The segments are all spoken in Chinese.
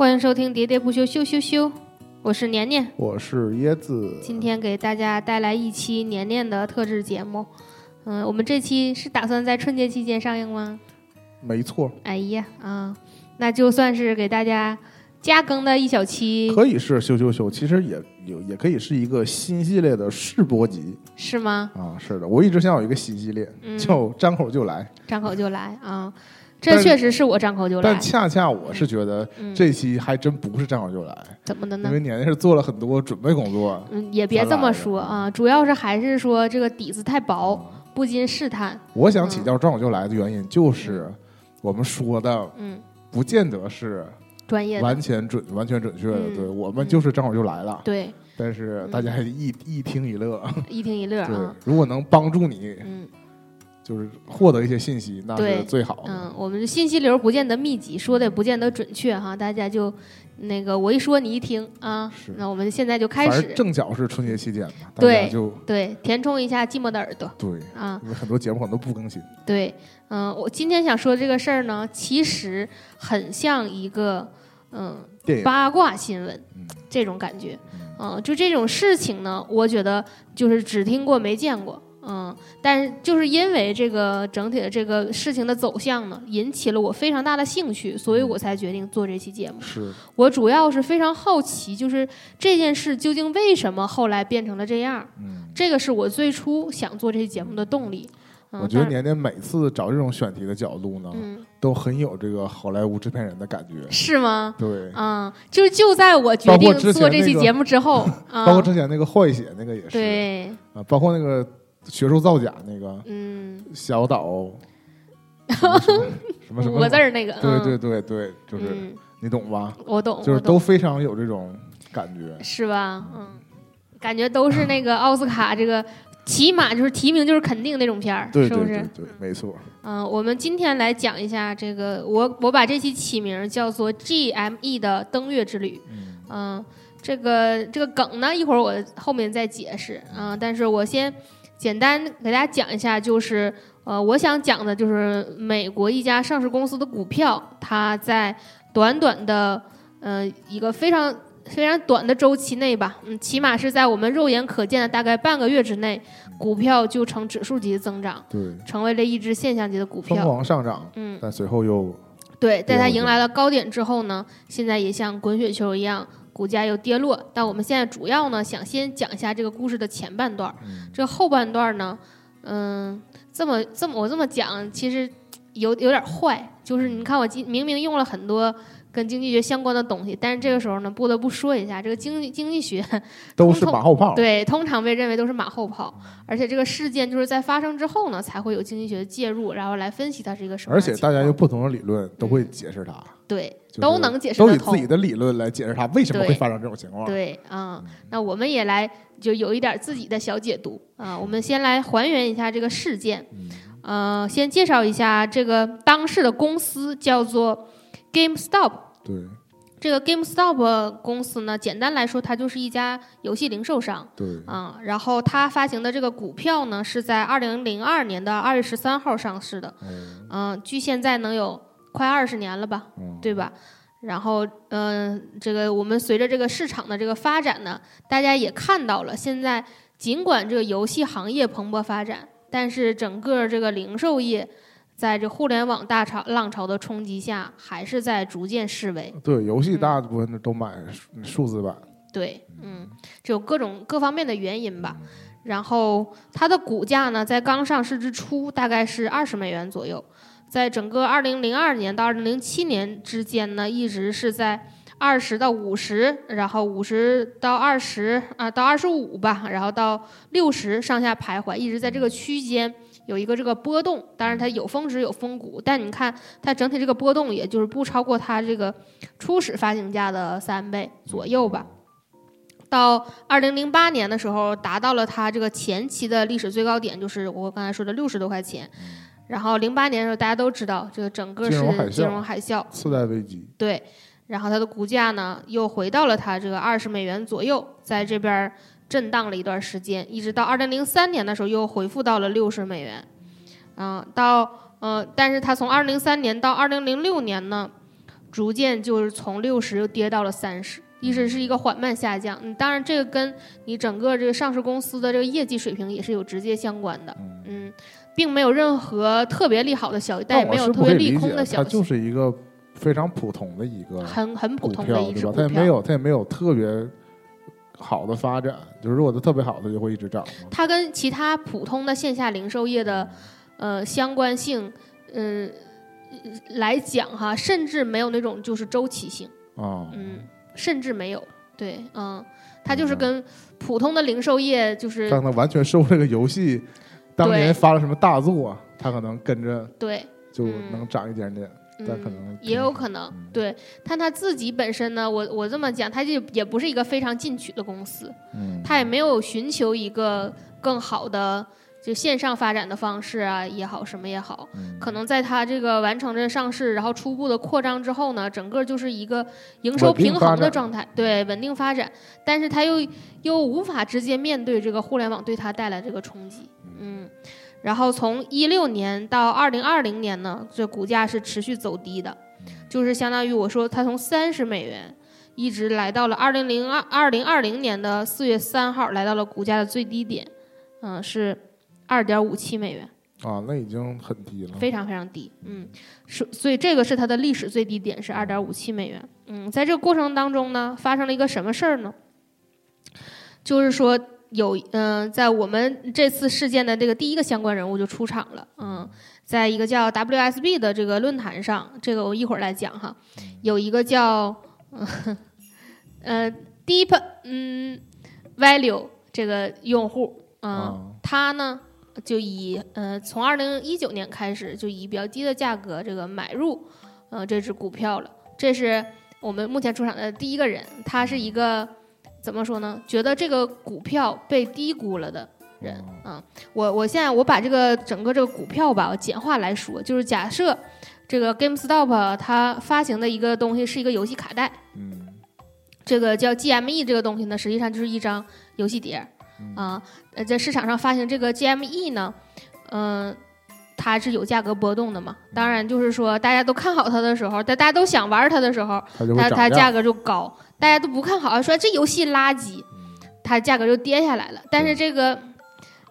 欢迎收听《喋喋不休，羞羞羞》，我是年年，我是椰子。今天给大家带来一期年年的特制节目。嗯，我们这期是打算在春节期间上映吗？没错。哎呀，啊，那就算是给大家加更的一小期。可以是羞羞羞，其实也有，也可以是一个新系列的试播集。是吗？啊，是的，我一直想有一个新系列，叫张口就来。张口就来啊！这确实是我张口就来，但恰恰我是觉得这期还真不是张口就来，怎么的呢？因为年年是做了很多准备工作。嗯，也别这么说啊，主要是还是说这个底子太薄，不禁试探。我想起叫张口就来的原因，就是我们说的，嗯，不见得是专业、完全准、完全准确的。对我们就是张口就来了。对，但是大家一一听一乐，一听一乐。啊，如果能帮助你，嗯。就是获得一些信息，那是最好。嗯，我们的信息流不见得密集，说的也不见得准确哈。大家就那个我一说你一听啊，是那我们现在就开始。正巧是春节期间嘛，对，就对填充一下寂寞的耳朵。对啊，因为很多节目可能都不更新。对，嗯，我今天想说这个事儿呢，其实很像一个嗯八卦新闻这种感觉。嗯，就这种事情呢，我觉得就是只听过没见过。嗯，但是就是因为这个整体的这个事情的走向呢，引起了我非常大的兴趣，所以我才决定做这期节目。是我主要是非常好奇，就是这件事究竟为什么后来变成了这样？嗯，这个是我最初想做这期节目的动力。我觉得年年每次找这种选题的角度呢，都很有这个好莱坞制片人的感觉。是吗？对，嗯，就就在我决定做这期节目之后，包括之前那个坏血那个也是，对啊，包括那个。学术造假那个，嗯，小岛，什么什么五个字儿那个，对对对对，就是你懂吧？我懂，就是都非常有这种感觉，是吧？嗯，感觉都是那个奥斯卡这个，起码就是提名就是肯定那种片儿，是不是？对，没错。嗯，我们今天来讲一下这个，我我把这期起名叫做 GME 的登月之旅。嗯，这个这个梗呢，一会儿我后面再解释。嗯，但是我先。简单给大家讲一下，就是呃，我想讲的就是美国一家上市公司的股票，它在短短的呃一个非常非常短的周期内吧，嗯，起码是在我们肉眼可见的大概半个月之内，股票就呈指数级的增长，对，成为了一只现象级的股票，疯狂上涨，嗯，但随后又对，在它迎来了高点之后呢，现在也像滚雪球一样。股价又跌落，但我们现在主要呢，想先讲一下这个故事的前半段儿。这后半段呢，嗯，这么这么我这么讲，其实有有点坏。就是你看，我今明明用了很多跟经济学相关的东西，但是这个时候呢，不得不说一下，这个经济经济学 都是马后炮。对，通常被认为都是马后炮。而且这个事件就是在发生之后呢，才会有经济学的介入，然后来分析它是一个什么。而且大家用不同的理论都会解释它。对。都能解释，都以自己的理论来解释它为什么会发生这种情况。对，啊，那我们也来就有一点自己的小解读啊。我们先来还原一下这个事件，呃，先介绍一下这个当事的公司叫做 GameStop。对，这个 GameStop 公司呢，简单来说，它就是一家游戏零售商。对，啊，然后它发行的这个股票呢，是在二零零二年的二月十三号上市的。嗯，距现在能有。快二十年了吧，对吧？然后，嗯，这个我们随着这个市场的这个发展呢，大家也看到了，现在尽管这个游戏行业蓬勃发展，但是整个这个零售业在这互联网大潮浪潮的冲击下，还是在逐渐式微。对，游戏大部分都买数字版。对，嗯，就各种各方面的原因吧。然后它的股价呢，在刚上市之初大概是二十美元左右。在整个二零零二年到二零零七年之间呢，一直是在二十到五十，然后五十到二十啊，到二十五吧，然后到六十上下徘徊，一直在这个区间有一个这个波动。当然它有峰值有峰谷，但你看它整体这个波动，也就是不超过它这个初始发行价的三倍左右吧。到二零零八年的时候，达到了它这个前期的历史最高点，就是我刚才说的六十多块钱。然后零八年的时候，大家都知道这个整个是金融海啸，次贷危机。对，然后它的股价呢又回到了它这个二十美元左右，在这边震荡了一段时间，一直到二零零三年的时候又回复到了六十美元。嗯，到呃，但是它从二零零三年到二零零六年呢，逐渐就是从六十又跌到了三十，一直是一个缓慢下降。嗯，当然这个跟你整个这个上市公司的这个业绩水平也是有直接相关的。嗯，并没有任何特别利好的消息，但也没有特别利空的消息。它就是一个非常普通的一个很很普通的一只股票，它也没有它也没有特别好的发展。就是如果它特别好，它就会一直涨。它跟其他普通的线下零售业的呃相关性，嗯。来讲哈，甚至没有那种就是周期性啊，嗯，甚至没有，对，嗯，它就是跟普通的零售业就是，让它完全受这个游戏当年发了什么大作，他可能跟着对。就能涨一点点，但可能也有可能对，但他自己本身呢，我我这么讲，他就也不是一个非常进取的公司，嗯，他也没有寻求一个更好的。就线上发展的方式啊也好，什么也好，可能在他这个完成这上市，然后初步的扩张之后呢，整个就是一个营收平衡的状态，对，稳定发展。但是他又又无法直接面对这个互联网对他带来这个冲击，嗯。然后从一六年到二零二零年呢，这股价是持续走低的，就是相当于我说它从三十美元一直来到了二零零二二零二零年的四月三号来到了股价的最低点，嗯，是。二点五七美元啊，那已经很低了，非常非常低。嗯，是，所以这个是它的历史最低点，是二点五七美元。嗯，在这个过程当中呢，发生了一个什么事儿呢？就是说有，嗯，在我们这次事件的这个第一个相关人物就出场了。嗯，在一个叫 WSB 的这个论坛上，这个我一会儿来讲哈。有一个叫，呃，Deep 嗯 Value 这个用户，嗯，他呢。就以呃，从二零一九年开始，就以比较低的价格这个买入，呃，这只股票了。这是我们目前出场的第一个人，他是一个怎么说呢？觉得这个股票被低估了的人。嗯，我我现在我把这个整个这个股票吧，我简化来说，就是假设这个 GameStop 它发行的一个东西是一个游戏卡带，嗯，这个叫 GME 这个东西呢，实际上就是一张游戏碟。啊，呃，在市场上发行这个 GME 呢，嗯，它是有价格波动的嘛。当然，就是说大家都看好它的时候，大大家都想玩它的时候，它它价格就高；大家都不看好，说这游戏垃圾，它价格就跌下来了。但是这个，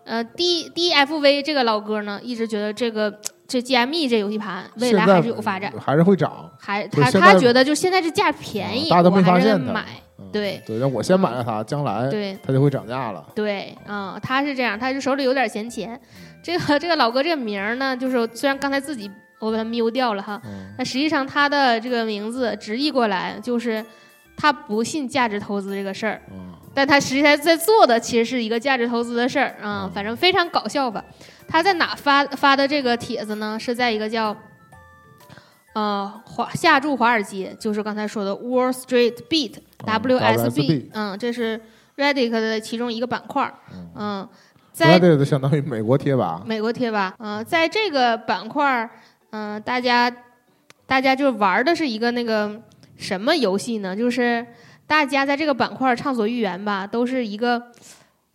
呃，D DFV 这个老哥呢，一直觉得这个这 GME 这游戏盘未来还是有发展，还是会涨。还他他觉得就现在这价便宜，我还是买。对对，那我先买了它，将来对它就会涨价了。对，嗯，他是这样，他就手里有点闲钱。这个这个老哥这个名儿呢，就是虽然刚才自己我把它瞄掉了哈，但实际上他的这个名字直译过来就是他不信价值投资这个事儿，但他实际上在做的其实是一个价值投资的事儿啊，反正非常搞笑吧。他在哪发发的这个帖子呢？是在一个叫。呃，华下注华尔街就是刚才说的 Wall Street Beat，WSB，嗯，这是 Reddit 的其中一个板块嗯，在 Reddit 相当于美国贴吧，美国贴吧，嗯，在这个板块嗯，大家大家就玩的是一个那个什么游戏呢？就是大家在这个板块畅所欲言吧，都是一个。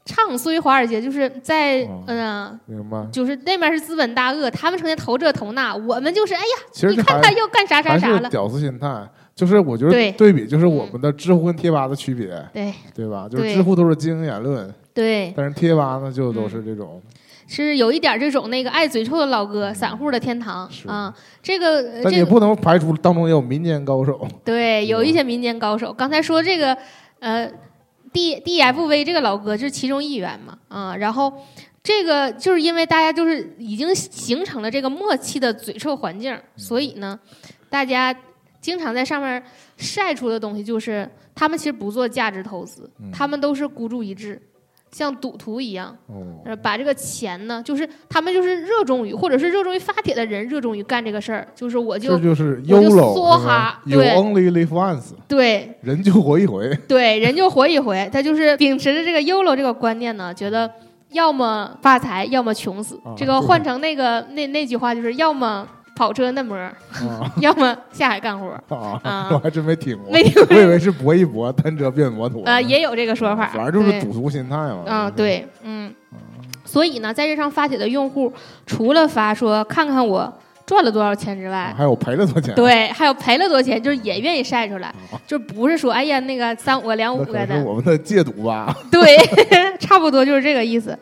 唱衰华尔街，就是在嗯，明白，就是那边是资本大鳄，他们成天投这投那，我们就是哎呀，你看他又干啥啥啥了，屌丝心态，就是我觉得对比，就是我们的知乎跟贴吧的区别，对对吧？就是知乎都是精英言论，对，但是贴吧呢就都是这种，是有一点这种那个爱嘴臭的老哥，散户的天堂啊，这个，但也不能排除当中也有民间高手，对，有一些民间高手，刚才说这个呃。D D F V 这个老哥就是其中一员嘛，啊，然后这个就是因为大家就是已经形成了这个默契的嘴臭环境，所以呢，大家经常在上面晒出的东西就是他们其实不做价值投资，他们都是孤注一掷。像赌徒一样，把这个钱呢，就是他们就是热衷于，或者是热衷于发帖的人，热衷于干这个事儿，就是我就这就是我就梭哈，对，only live once，对，人就活一回，对，人就活一回，他就是秉持着这个 YOLO 这个观念呢，觉得要么发财，要么穷死。这个换成那个那那句话就是要么。跑车嫩模，要么下海干活 啊！我还真没听过，没听过，我以为是搏一搏，单车变摩托啊，也有这个说法，反正就是赌徒心态嘛。嗯，对，嗯，所以呢，在这上发帖的用户，除了发说看看我赚了多少钱之外，还有赔了多少钱？对，还有赔了多少钱，就是也愿意晒出来，就不是说哎呀那个三五个两五个的，我们的戒赌吧？对，差不多就是这个意思。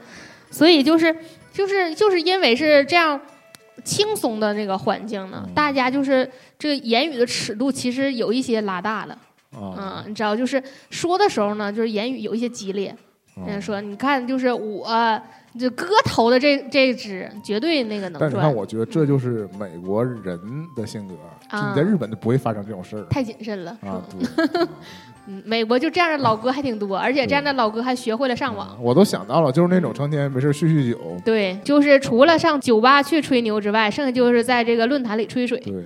所以就是就是就是因为是这样轻松的那个环境呢，大家就是这个言语的尺度其实有一些拉大了。嗯，你知道，就是说的时候呢，就是言语有一些激烈。嗯，说你看，就是我就哥投的这这支，绝对那个能赚。但你看，我觉得这就是美国人的性格。啊，你在日本就不会发生这种事儿。太谨慎了。啊，嗯，美国就这样的老哥还挺多，而且这样的老哥还学会了上网。我都想到了，就是那种成天没事酗酗酒。对，就是除了上酒吧去吹牛之外，剩下就是在这个论坛里吹水。对，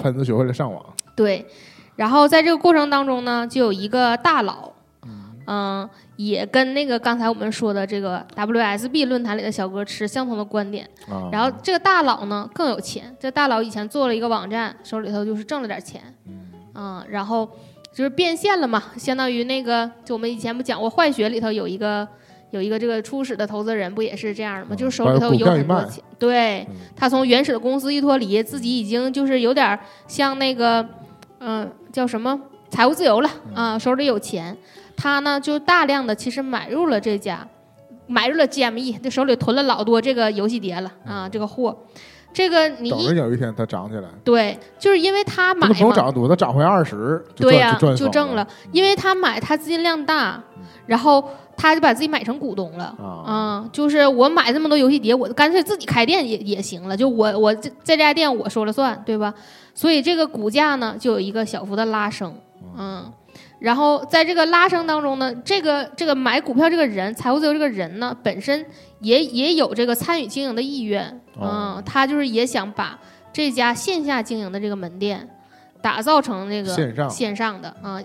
喷子学会了上网。对。然后在这个过程当中呢，就有一个大佬，嗯，也跟那个刚才我们说的这个 WSB 论坛里的小哥持相同的观点。然后这个大佬呢更有钱，这大佬以前做了一个网站，手里头就是挣了点钱，嗯，然后就是变现了嘛，相当于那个就我们以前不讲过坏学里头有一个有一个这个初始的投资人不也是这样的吗？就是手里头有很多钱，对他从原始的公司一脱离，自己已经就是有点像那个。嗯，叫什么？财务自由了啊，手里有钱。他呢，就大量的其实买入了这家，买入了 GME，这手里囤了老多这个游戏碟了啊，这个货。这个你等着有一天它涨起来。对，就是因为他买嘛。不用涨多，它涨回二十，对呀，就挣了。因为他买，他资金量大，然后他就把自己买成股东了啊。就是我买这么多游戏碟，我干脆自己开店也也行了。就我我这这家店我说了算，对吧？所以这个股价呢，就有一个小幅的拉升，嗯，然后在这个拉升当中呢，这个这个买股票这个人，财务自由这个人呢，本身也也有这个参与经营的意愿，嗯，他就是也想把这家线下经营的这个门店打造成那个线上线上的啊，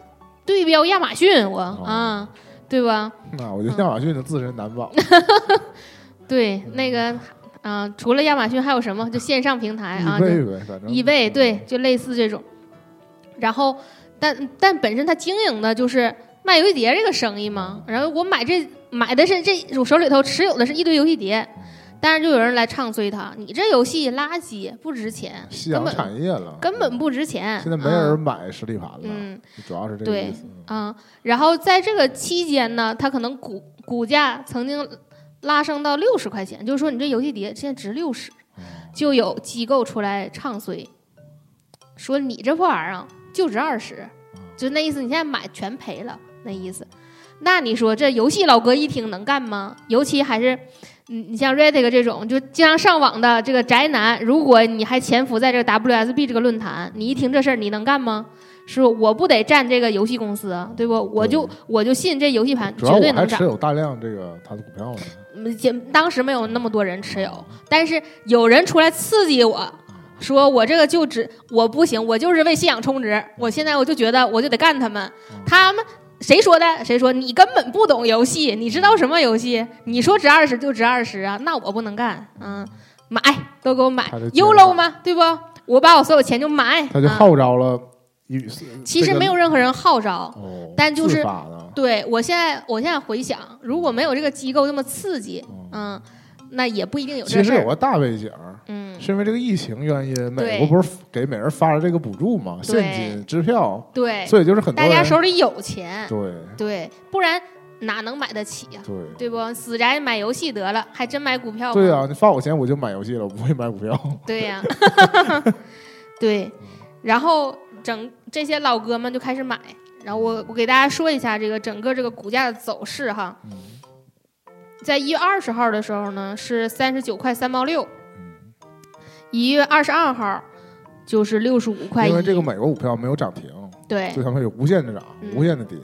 对标亚马逊，我啊，对吧？那我觉得亚马逊的自身难保。对，那个。啊，除了亚马逊还有什么？就线上平台啊，易贝对，就类似这种。然后，但但本身他经营的就是卖游戏碟这个生意嘛。然后我买这买的是这，我手里头持有的是一堆游戏碟，但是就有人来唱衰他，你这游戏垃圾，不值钱，夕阳产业了，根本不值钱。现在没人买实体盘了，嗯，主要是这个意思。啊，然后在这个期间呢，他可能股股价曾经。拉升到六十块钱，就是说你这游戏碟现在值六十，就有机构出来唱衰，说你这破玩意儿就值二十，就那意思，你现在买全赔了那意思。那你说这游戏老哥一听能干吗？尤其还是你你像 Reddit 这种就经常上网的这个宅男，如果你还潜伏在这个 WSB 这个论坛，你一听这事儿你能干吗？是我不得占这个游戏公司，对不？我就我就信这游戏盘绝对能涨。持有大量这个他的股票呢。当时没有那么多人持有，但是有人出来刺激我，说我这个就值，我不行，我就是为信仰充值。我现在我就觉得我就得干他们，他们谁说的？谁说你根本不懂游戏？你知道什么游戏？你说值二十就值二十啊？那我不能干，嗯，买都给我买，ULO 吗？对不？我把我所有钱就买。他就号召了。其实没有任何人号召，但就是对我现在，我现在回想，如果没有这个机构那么刺激，嗯，那也不一定有。其实有个大背景，嗯，是因为这个疫情原因，美国不是给每人发了这个补助嘛，现金支票，对，所以就是很多大家手里有钱，对。对，不然哪能买得起呀？对。对不？死宅买游戏得了，还真买股票？对啊，你发我钱我就买游戏了，我不会买股票。对呀，对，然后。整这些老哥们就开始买，然后我我给大家说一下这个整个这个股价的走势哈，在一月二十号的时候呢是三十九块三毛六，一月二十二号就是六十五块因为这个美国股票没有涨停，对，所以他们有无限的涨，无限的跌。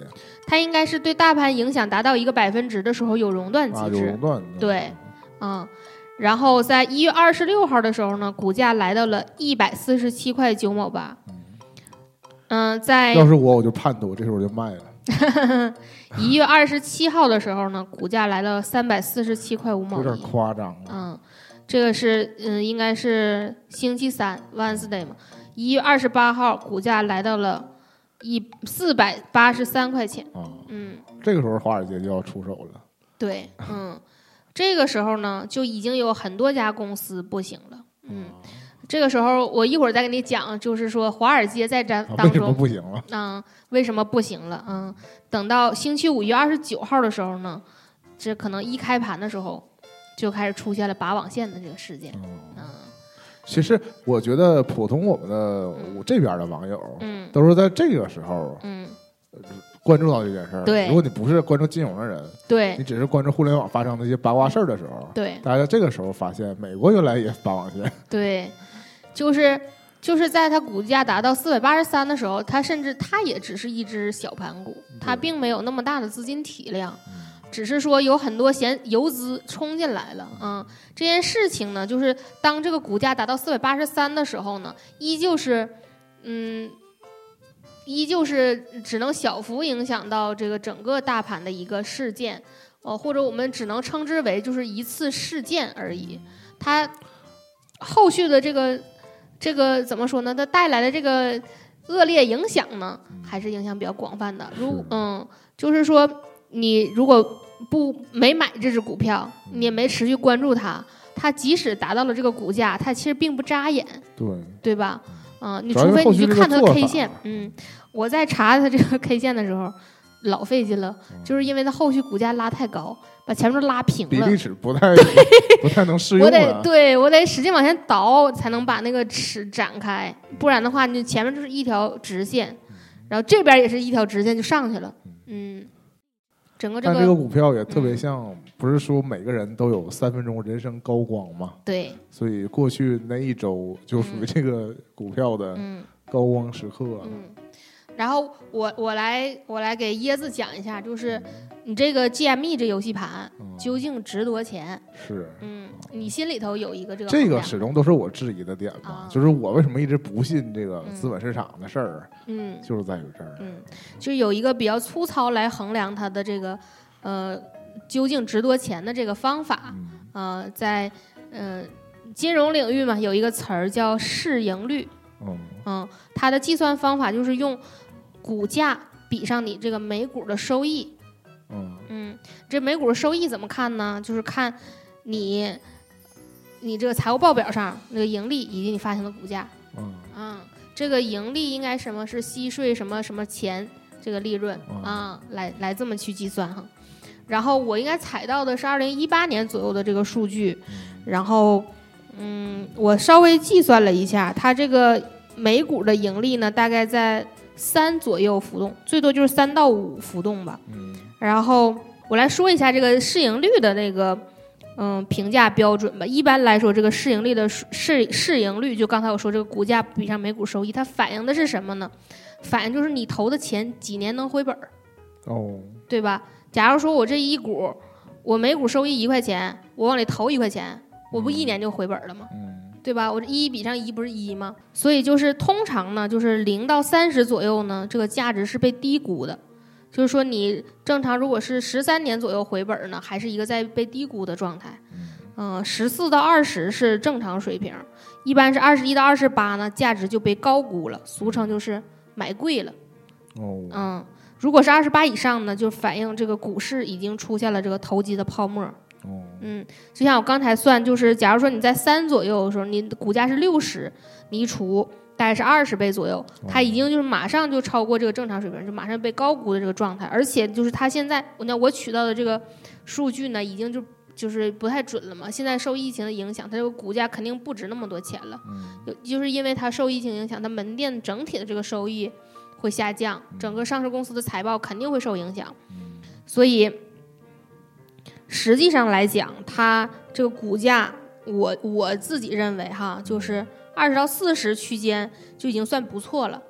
它应该是对大盘影响达到一个百分值的时候有熔断机制，熔断。对，嗯，然后在一月二十六号的时候呢，股价来到了一百四十七块九毛八。嗯，在要是我，我就判断我这时候就卖了。一月二十七号的时候呢，股价来到三百四十七块五毛有点夸张。嗯，这个是嗯，应该是星期三 Wednesday 嘛。一月二十八号，股价来到了一四百八十三块钱。嗯，这个时候华尔街就要出手了。对，嗯，这个时候呢，就已经有很多家公司不行了。嗯。这个时候我一会儿再给你讲，就是说华尔街在这当中为什么不行了？嗯，为什么不行了？嗯，等到星期五一月二十九号的时候呢，这可能一开盘的时候就开始出现了拔网线的这个事件。嗯，其实我觉得普通我们的我这边的网友，嗯，都是在这个时候，嗯。关注到这件事儿，对，如果你不是关注金融的人，对你只是关注互联网发生的一些八卦事儿的时候，对，大家这个时候发现美国原来也拔网线，对，就是就是在它股价达到四百八十三的时候，它甚至它也只是一只小盘股，它并没有那么大的资金体量，只是说有很多闲游资冲进来了，嗯，这件事情呢，就是当这个股价达到四百八十三的时候呢，依旧是，嗯。依旧是只能小幅影响到这个整个大盘的一个事件，呃，或者我们只能称之为就是一次事件而已。它后续的这个这个怎么说呢？它带来的这个恶劣影响呢，还是影响比较广泛的。如嗯，就是说你如果不没买这只股票，你也没持续关注它，它即使达到了这个股价，它其实并不扎眼，对对吧？嗯，你除非你去看它的 K 线，嗯。我在查它这个 K 线的时候，老费劲了，就是因为它后续股价拉太高，把前面都拉平了。比例尺不太 不太能适用。我得对我得使劲往前倒，才能把那个尺展开，不然的话，你前面就是一条直线，然后这边也是一条直线就上去了。嗯，整个这个。但这个股票也特别像，不是说每个人都有三分钟人生高光嘛？对。所以过去那一周就属于这个股票的高光时刻。嗯。然后我我来我来给椰子讲一下，就是你这个 GME 这游戏盘究竟值多少钱？是，嗯，你心里头有一个这个。这个始终都是我质疑的点嘛，就是我为什么一直不信这个资本市场的事儿？嗯，就是在于这儿。嗯，就有一个比较粗糙来衡量它的这个呃究竟值多钱的这个方法，呃，在嗯金融领域嘛，有一个词儿叫市盈率。嗯嗯，它的计算方法就是用。股价比上你这个每股的收益，嗯嗯，这每股收益怎么看呢？就是看你你这个财务报表上那个盈利以及你发行的股价，嗯嗯，这个盈利应该什么是息税什么什么钱这个利润啊，来来这么去计算哈。然后我应该采到的是二零一八年左右的这个数据，然后嗯，我稍微计算了一下，它这个每股的盈利呢，大概在。三左右浮动，最多就是三到五浮动吧。嗯，然后我来说一下这个市盈率的那个嗯评价标准吧。一般来说，这个市盈率的市市盈率，就刚才我说这个股价比上每股收益，它反映的是什么呢？反映就是你投的钱几年能回本儿。哦，对吧？假如说我这一股，我每股收益一块钱，我往里投一块钱，我不一年就回本了吗？嗯。对吧？我这一比上一不是一吗？所以就是通常呢，就是零到三十左右呢，这个价值是被低估的。就是说你正常如果是十三年左右回本呢，还是一个在被低估的状态。嗯，十四到二十是正常水平，一般是二十一到二十八呢，价值就被高估了，俗称就是买贵了。哦。嗯，如果是二十八以上呢，就反映这个股市已经出现了这个投机的泡沫。嗯，就像我刚才算，就是假如说你在三左右的时候，你的股价是六十，你一除大概是二十倍左右，它已经就是马上就超过这个正常水平，就马上被高估的这个状态。而且就是它现在，我那我取到的这个数据呢，已经就就是不太准了嘛。现在受疫情的影响，它这个股价肯定不值那么多钱了。嗯，就是因为它受疫情影响，它门店整体的这个收益会下降，整个上市公司的财报肯定会受影响。所以。实际上来讲，它这个股价，我我自己认为哈，就是二十到四十区间就已经算不错了。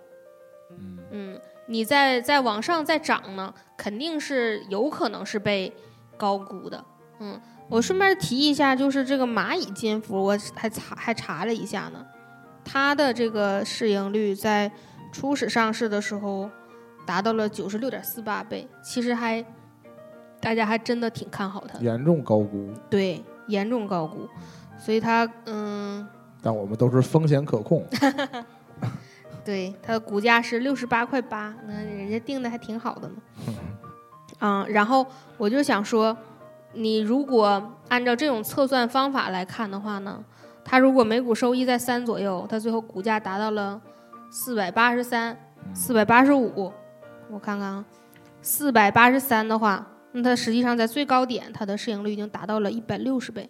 嗯，你再再往上再涨呢，肯定是有可能是被高估的。嗯，我顺便提一下，就是这个蚂蚁金服，我还查还查了一下呢，它的这个市盈率在初始上市的时候达到了九十六点四八倍，其实还。大家还真的挺看好它，严重高估。对，严重高估，所以它嗯。但我们都是风险可控。对，它的股价是六十八块八，那人家定的还挺好的呢。嗯，然后我就想说，你如果按照这种测算方法来看的话呢，它如果每股收益在三左右，它最后股价达到了四百八十三、四百八十五。我看看啊，四百八十三的话，那它实际上在最高点，它的市盈率已经达到了一百六十倍。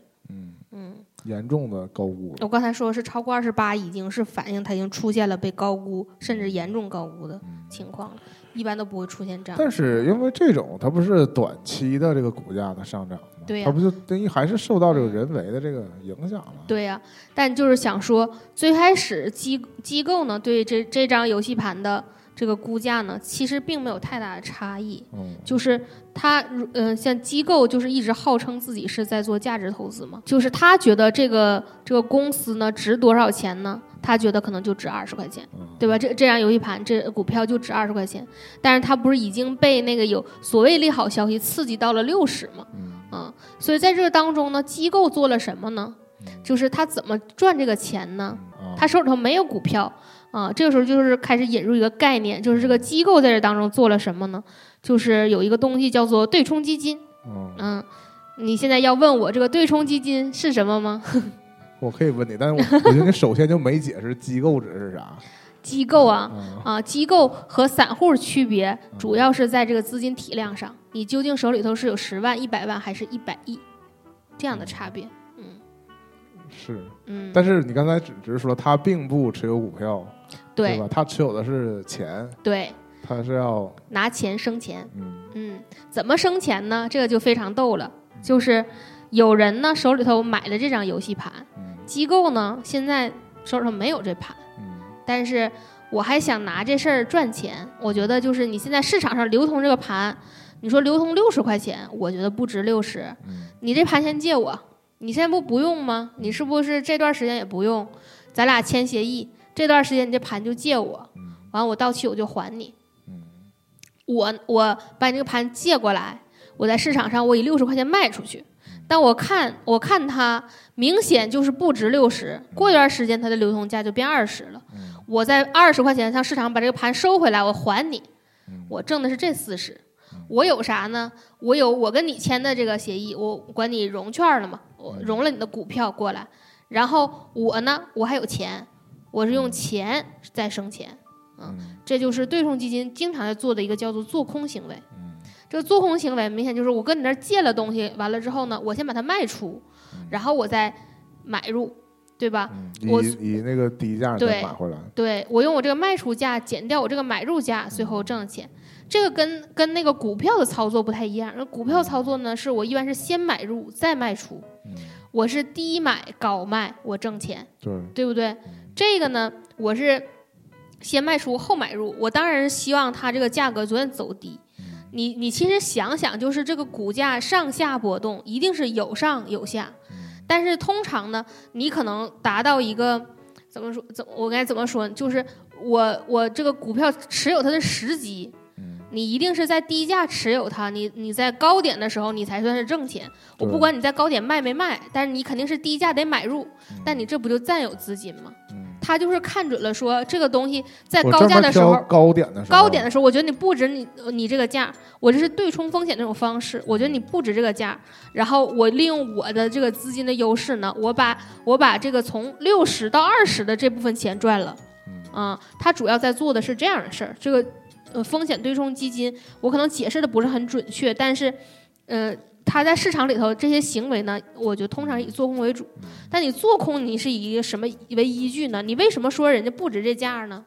严重的高估。我刚才说是超过二十八，已经是反映它已经出现了被高估，甚至严重高估的情况了。一般都不会出现这样。但是因为这种，它不是短期的这个股价的上涨吗？对呀它不就等于还是受到这个人为的这个影响了？对呀、但就是想说，最开始机机构呢对这这张游戏盘的这个估价呢，其实并没有太大的差异。嗯，就是他，嗯、像机构就是一直号称自己是在做价值投资嘛，就是他觉得这个这个公司呢值多少钱呢？他觉得可能就值二十块钱，嗯对吧？这这样游戏盘这股票就值二十块钱，但是他不是已经被那个有所谓利好消息刺激到了六十嘛？嗯嗯，所以在这个当中呢，机构做了什么呢？就是他怎么赚这个钱呢？啊，他手里头没有股票啊，这个时候就是开始引入一个概念，就是这个机构在这当中做了什么呢？就是有一个东西叫做对冲基金。嗯，嗯，你现在要问我这个对冲基金是什么吗？我可以问你，但是我我觉得你首先就没解释机构指的是啥。机构啊嗯啊，机构和散户区别主要是在这个资金体量上，你究竟手里头是有十万、一百万还是一百亿这样的差别。嗯是，嗯，但是你刚才只只是说他并不持有股票，对对吧？他持有的是钱，对，他是要拿钱生钱。嗯嗯，怎么生钱呢？这个就非常逗了，就是有人呢手里头买了这张游戏盘，嗯机构呢现在手里头没有这盘，嗯但是我还想拿这事儿赚钱。我觉得就是你现在市场上流通这个盘，你说流通六十块钱，我觉得不值六十，嗯你这盘先借我，你现在不不用吗？你是不是这段时间也不用？咱俩签协议，这段时间你这盘就借我，嗯完我到期我就还你。嗯我我把你这个盘借过来，我在市场上我以六十块钱卖出去，但我看我看它明显就是不值六十，过一段时间它的流通价就变二十了，嗯我在二十块钱向市场把这个盘收回来，我还你，嗯我挣的是这四十。我有啥呢？我有我跟你签的这个协议，我管你融券了嘛，我融了你的股票过来，然后我呢，我还有钱，我是用钱在生钱，嗯这就是对冲基金经常在做的一个叫做做空行为。嗯这个做空行为明显就是我跟你那儿借了东西，完了之后呢，我先把它卖出，然后我再买入，对吧？嗯，我以以那个低价再买回来，对我用我这个卖出价减掉我这个买入价，最后挣钱。这个跟跟那个股票的操作不太一样。那股票操作呢，是我一般是先买入再卖出，嗯我是低买高卖，我挣钱，对，对不对？这个呢，我是先卖出后买入，我当然是希望它这个价格逐渐走低。你你其实想想，就是这个股价上下波动，一定是有上有下，但是通常呢，你可能达到一个怎么说？怎我该怎么说呢？就是我我这个股票持有它的时机，嗯你一定是在低价持有它，你你在高点的时候你才算是挣钱。我不管你在高点卖没卖，但是你肯定是低价得买入，但你这不就占有资金吗？嗯他就是看准了说这个东西在高价的时候。高点的时候，高点的时候，我觉得你不值你你这个价，我这是对冲风险那种方式，我觉得你不值这个价，然后我利用我的这个资金的优势呢，我把我把这个从六十到二十的这部分钱赚了，嗯啊、他主要在做的是这样的事儿，这个呃风险对冲基金，我可能解释的不是很准确，但是，呃，他在市场里头这些行为呢，我就通常以做空为主。但你做空，你是以一个什么为依据呢？你为什么说人家不值这价呢？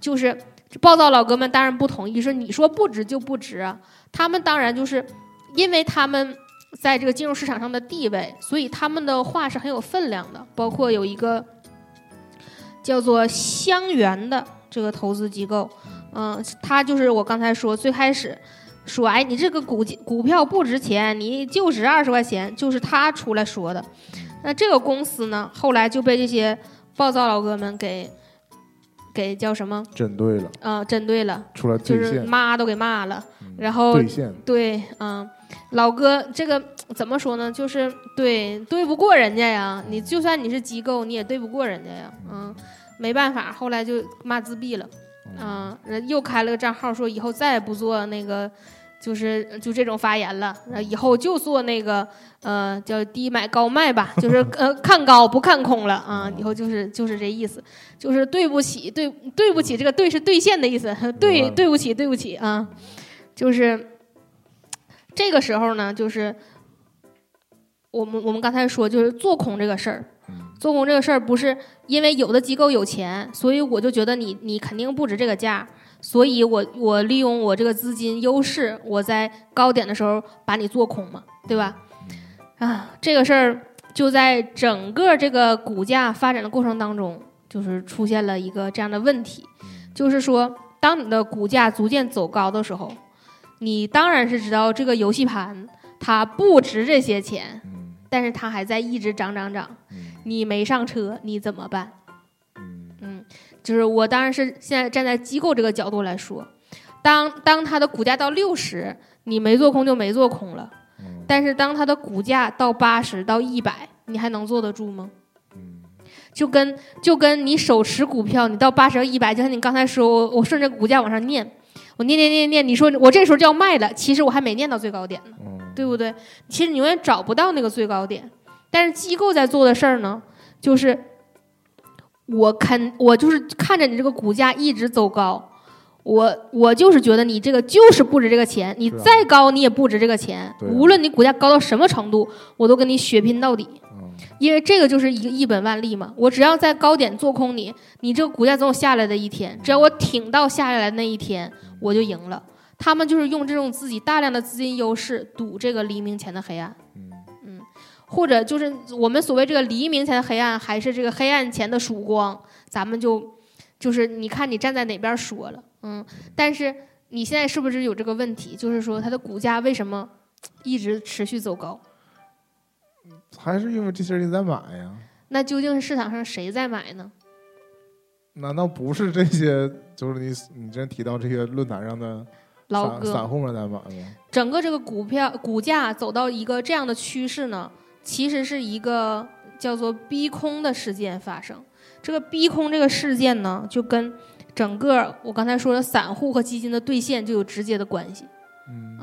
就是暴躁老哥们当然不同意，说你说不值就不值啊。他们当然就是因为他们在这个金融市场上的地位，所以他们的话是很有分量的。包括有一个叫做香园的这个投资机构，嗯、他就是我刚才说最开始说，哎，你这个股股票不值钱，你就值二十块钱，就是他出来说的。那这个公司呢，后来就被这些暴躁老哥们给给叫什么？针对了，呃，针对了，出来就是兑现，骂都给骂了。嗯然后兑现，对，嗯，老哥，这个怎么说呢？就是对对不过人家呀。你就算你是机构，你也对不过人家呀。嗯，没办法，后来就骂自闭了。嗯，人又开了个账号，说以后再也不做那个就是就这种发言了，那以后就做那个呃叫低买高卖吧，就是呃看高不看空了啊，以后就是就是这意思，就是对不起对对不起，这个对是兑现的意思，对对不起对不起啊，就是这个时候呢，就是我们我们刚才说就是做空这个事儿，做空这个事儿不是因为有的机构有钱，所以我就觉得你你肯定不值这个价。所以，我我利用我这个资金优势，我在高点的时候把你做空嘛，对吧？啊，这个事儿就在整个这个股价发展的过程当中，就是出现了一个这样的问题，就是说，当你的股价逐渐走高的时候，你当然是知道这个游戏盘它不值这些钱，但是它还在一直涨涨涨，你没上车，你怎么办？嗯就是我当然是现在站在机构这个角度来说，当当它的股价到六十，你没做空就没做空了。但是当它的股价到八十到一百，你还能坐得住吗？就跟就跟你手持股票，你到八十到一百，就像你刚才说，我我顺着股价往上念，我念念念念，你说我这时候就要卖了，其实我还没念到最高点呢，对不对？其实你永远找不到那个最高点。但是机构在做的事儿呢，就是。我肯我就是看着你这个股价一直走高，我我就是觉得你这个就是不值这个钱，你再高你也不值这个钱。无论你股价高到什么程度，我都跟你血拼到底。因为这个就是一个一本万利嘛。我只要在高点做空你，你这个股价总有下来的一天。只要我挺到下下来那一天，我就赢了。他们就是用这种自己大量的资金优势赌这个黎明前的黑暗。或者就是我们所谓这个黎明前的黑暗，还是这个黑暗前的曙光，咱们就就是你看你站在哪边说了，嗯，但是你现在是不是有这个问题？就是说它的股价为什么一直持续走高？还是因为这些人在买呀？那究竟是市场上谁在买呢？难道不是这些？就是你你之前提到这些论坛上的老哥散户们在买吗？整个这个股票股价走到一个这样的趋势呢？其实是一个叫做逼空的事件发生。这个逼空这个事件呢，就跟整个我刚才说的散户和基金的兑现就有直接的关系。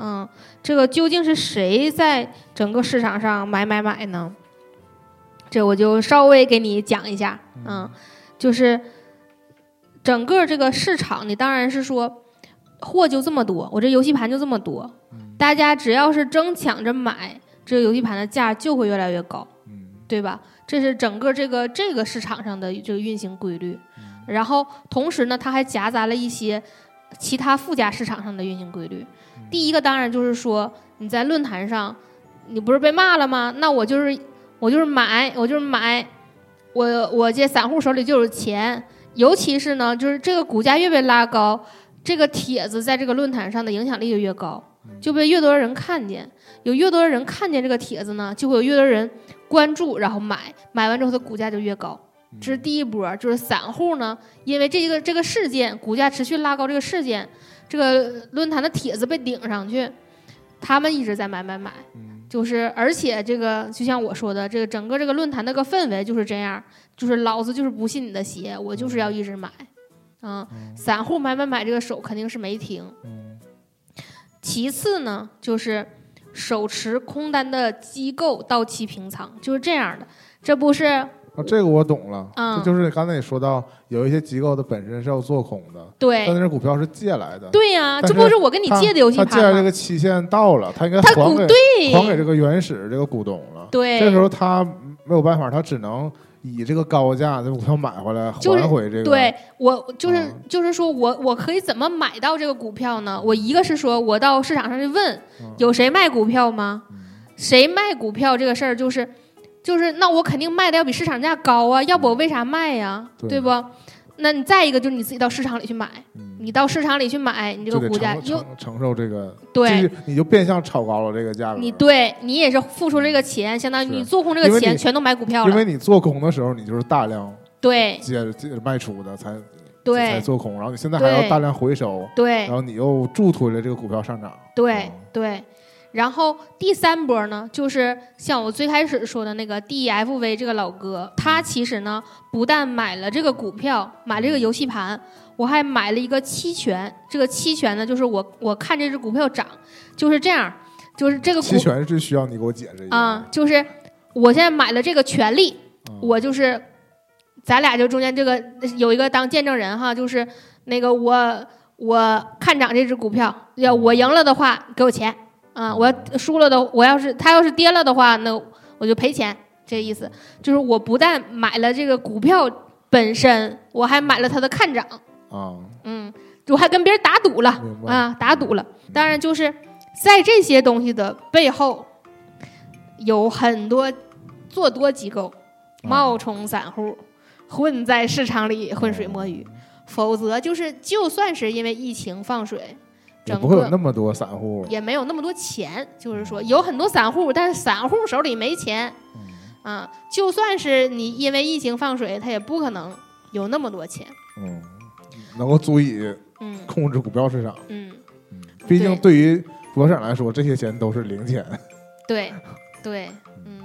嗯，这个究竟是谁在整个市场上买买买呢？这我就稍微给你讲一下。嗯，就是整个这个市场，你当然是说货就这么多，我这游戏盘就这么多，大家只要是争抢着买。这个游戏盘的价就会越来越高，对吧？这是整个这个这个市场上的这个运行规律。然后同时呢，它还夹杂了一些其他附加市场上的运行规律。第一个当然就是说，你在论坛上，你不是被骂了吗？那我就是我就是买，我就是买，我我这散户手里就有钱。尤其是呢，就是这个股价越被拉高，这个帖子在这个论坛上的影响力就越高，就被越多人看见。有越多的人看见这个帖子呢，就会有越多人关注，然后买，买完之后它股价就越高。这是第一波，就是散户呢，因为这个这个事件，股价持续拉高这个事件，这个论坛的帖子被顶上去，他们一直在买买买。就是而且这个就像我说的，这个整个这个论坛那个氛围就是这样，就是老子就是不信你的邪，我就是要一直买。嗯，散户买买买这个手肯定是没停。其次呢，就是。手持空单的机构到期平仓就是这样的，这不是啊？这个我懂了，嗯，就是刚才你说到有一些机构的本身是要做空的，对，但是股票是借来的，对呀，这不是我跟你借的游戏盘吗？他借这个期限到了，他应该还给还给这个原始这个股东了，对，这时候他没有办法，他只能。以这个高价的股票买回来还回这个，对我就是就是说我我可以怎么买到这个股票呢？我一个是说我到市场上去问有谁卖股票吗？谁卖股票这个事儿就是就是那我肯定卖的要比市场价高啊，要不我为啥卖呀？对不？那你再一个就是你自己到市场里去买，你到市场里去买，你这个股价就承受这个，对，你就变相炒高了这个价格。你对你也是付出这个钱，相当于你做空这个钱全都买股票了。因为你做空的时候，你就是大量对接接卖出的才对才做空，然后你现在还要大量回收，对，然后你又助推了这个股票上涨，对对。然后第三波呢，就是像我最开始说的那个 DFV 这个老哥，他其实呢不但买了这个股票，买了这个游戏盘，我还买了一个期权。这个期权呢，就是我我看这只股票涨，就是这样，就是这个期权是需要你给我解释一下啊，就是我现在买了这个权利，我就是咱俩就中间这个有一个当见证人哈，就是那个我我看涨这只股票，要我赢了的话给我钱啊，我要输了的我要是它要是跌了的话，那我就赔钱。这意思就是我不但买了这个股票本身，我还买了它的看涨啊，嗯，我还跟别人打赌了啊，打赌了。当然就是在这些东西的背后，有很多做多机构、冒充散户、混在市场里浑水摸鱼，否则就是就算是因为疫情放水。也不会有那么多散户，也没有那么多钱。就是说有很多散户，但是散户手里没钱。啊，就算是你因为疫情放水，他也不可能有那么多钱。嗯，能够足以嗯控制股票市场。嗯嗯，毕竟对于股票市场来说，这些钱都是零钱。对对，嗯，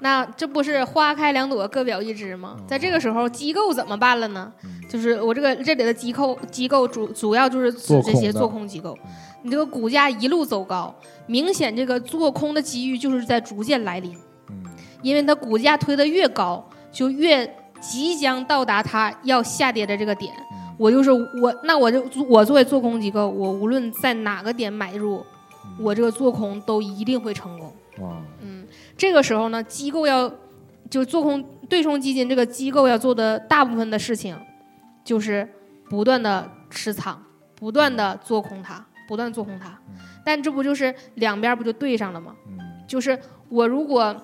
那这不是花开两朵，各表一枝吗？在这个时候，机构怎么办了呢？就是我这个这里的机构机构主主要就是指这些做空机构。你这个股价一路走高，明显这个做空的机遇就是在逐渐来临。嗯因为它股价推得越高，就越即将到达它要下跌的这个点。我就是我，那我就我作为做空机构，我无论在哪个点买入，我这个做空都一定会成功。嗯，这个时候呢，机构要就做空对冲基金，这个机构要做的大部分的事情，就是不断的持仓，不断的做空它，不断做空它。但这不就是两边不就对上了吗？就是我如果。